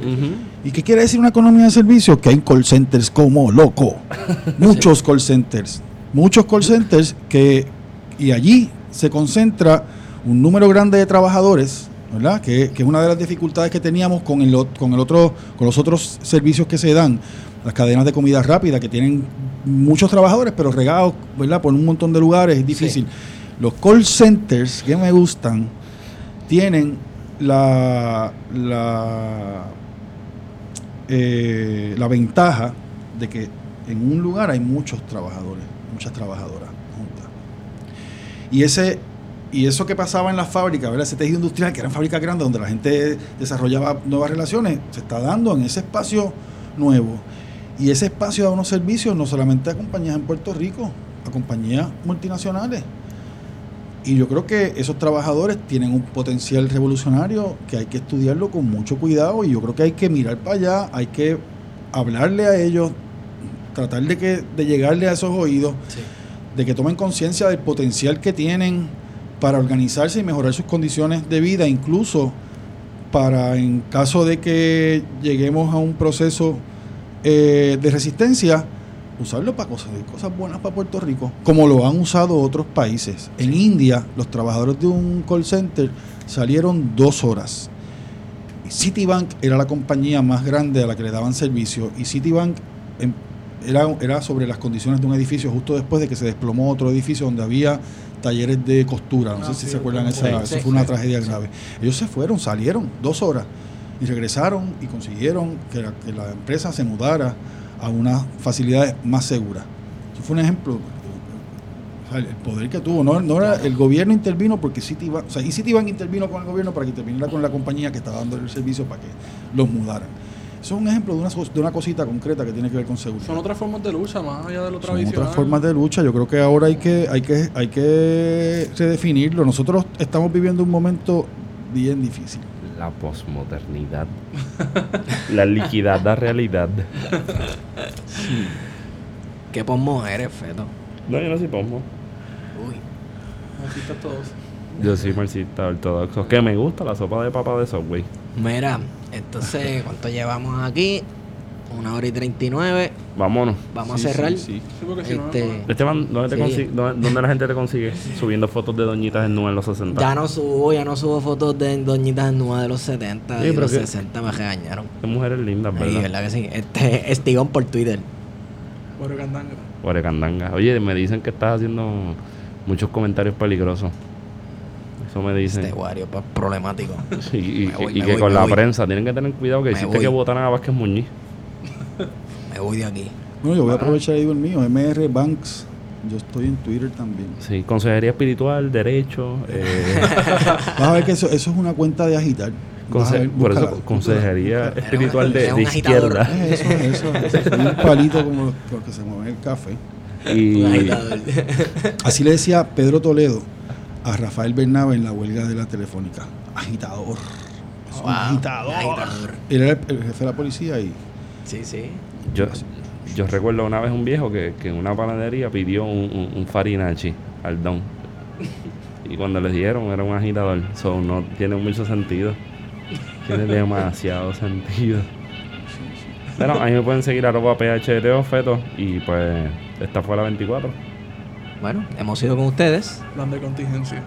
¿Y qué quiere decir una economía de servicios? Que hay call centers como loco. Muchos call centers. Muchos call centers que, y allí se concentra un número grande de trabajadores, ¿verdad? Que, es una de las dificultades que teníamos con el, con el otro, con los otros servicios que se dan, las cadenas de comida rápida, que tienen muchos trabajadores, pero regados, ¿verdad? Por un montón de lugares, es difícil. Los call centers que me gustan tienen la, la, eh, la ventaja de que en un lugar hay muchos trabajadores, muchas trabajadoras juntas. Y ese y eso que pasaba en las fábricas, ¿verdad? ese tejido industrial, que eran fábricas grandes donde la gente desarrollaba nuevas relaciones, se está dando en ese espacio nuevo. Y ese espacio da unos servicios no solamente a compañías en Puerto Rico, a compañías multinacionales. Y yo creo que esos trabajadores tienen un potencial revolucionario que hay que estudiarlo con mucho cuidado y yo creo que hay que mirar para allá, hay que hablarle a ellos, tratar de, que, de llegarle a esos oídos, de que tomen conciencia del potencial que tienen para organizarse y mejorar sus condiciones de vida, incluso para en caso de que lleguemos a un proceso eh, de resistencia, usarlo para cosas, cosas buenas para Puerto Rico, como lo han usado otros países. En India, los trabajadores de un call center salieron dos horas. Citibank era la compañía más grande a la que le daban servicio y Citibank em, era, era sobre las condiciones de un edificio justo después de que se desplomó otro edificio donde había talleres de costura. No sé ah, si se acuerdan, esa, eso fue una tragedia grave. Ellos se fueron, salieron dos horas y regresaron y consiguieron que la, empresa se mudara a unas facilidades más seguras. Eso fue un ejemplo. el poder que tuvo, no, no era, el gobierno intervino porque Citibank, o sea, y Citibank intervino con el gobierno para que interviniera con la compañía que estaba dando el servicio para que los mudaran. Eso es un ejemplo de una, de una cosita concreta que tiene que ver con seguridad. Son otras formas de lucha, más allá de lo Son otras formas de lucha. Yo creo que ahora hay que, hay que, hay que redefinirlo. Nosotros estamos viviendo un momento bien difícil. La posmodernidad. la liquidad, la realidad. ¿Qué posmo eres, Feto? No, yo no soy posmo. Uy. Marxistas todos. Yo soy marxista ortodoxo. Que me gusta la sopa de papa de Subway. Mira, entonces, ¿cuánto llevamos aquí? Una hora y treinta y nueve. Vámonos. Vamos a cerrar. Sí, este, Esteban, ¿dónde, te ¿dónde, la gente te consigue subiendo fotos de doñitas en nube en los 60? Ya no subo, ya no subo fotos de doñitas en nube de los 70 y los 60 me regañaron. Qué mujeres lindas, ¿verdad? Sí, verdad que sí. Este, Estigón por Twitter. Candanga. Oye, me dicen que estás haciendo muchos comentarios peligrosos me dicen. Este Wario pues, problemático. y, que con la prensa tienen que tener cuidado que hiciste que votan a Vázquez Muñiz. Me voy de aquí. Bueno, yo voy a aprovechar el mío, MR Banks. Yo estoy en Twitter también. Sí, consejería espiritual, derecho. Eh. Vas a ver que eso, eso es una cuenta de agitar. por eso, consejería espiritual de, de izquierda. Eso, eso, eso, un palito como los que se mueve el café. Y así le decía Pedro Toledo a Rafael Bernabe en la huelga de la telefónica. Agitador. Un agitador. Él era el, el jefe de la policía y Sí, sí. Yo, yo recuerdo una vez un viejo que, que en una panadería pidió un, un, un farinachi al don. Y cuando le dieron era un agitador. So, no tiene mucho sentido. Tiene demasiado sentido. Pero ahí me pueden seguir arroba PHTO feto y pues esta fue la 24. Bueno, hemos ido con ustedes. Plan de contingencia.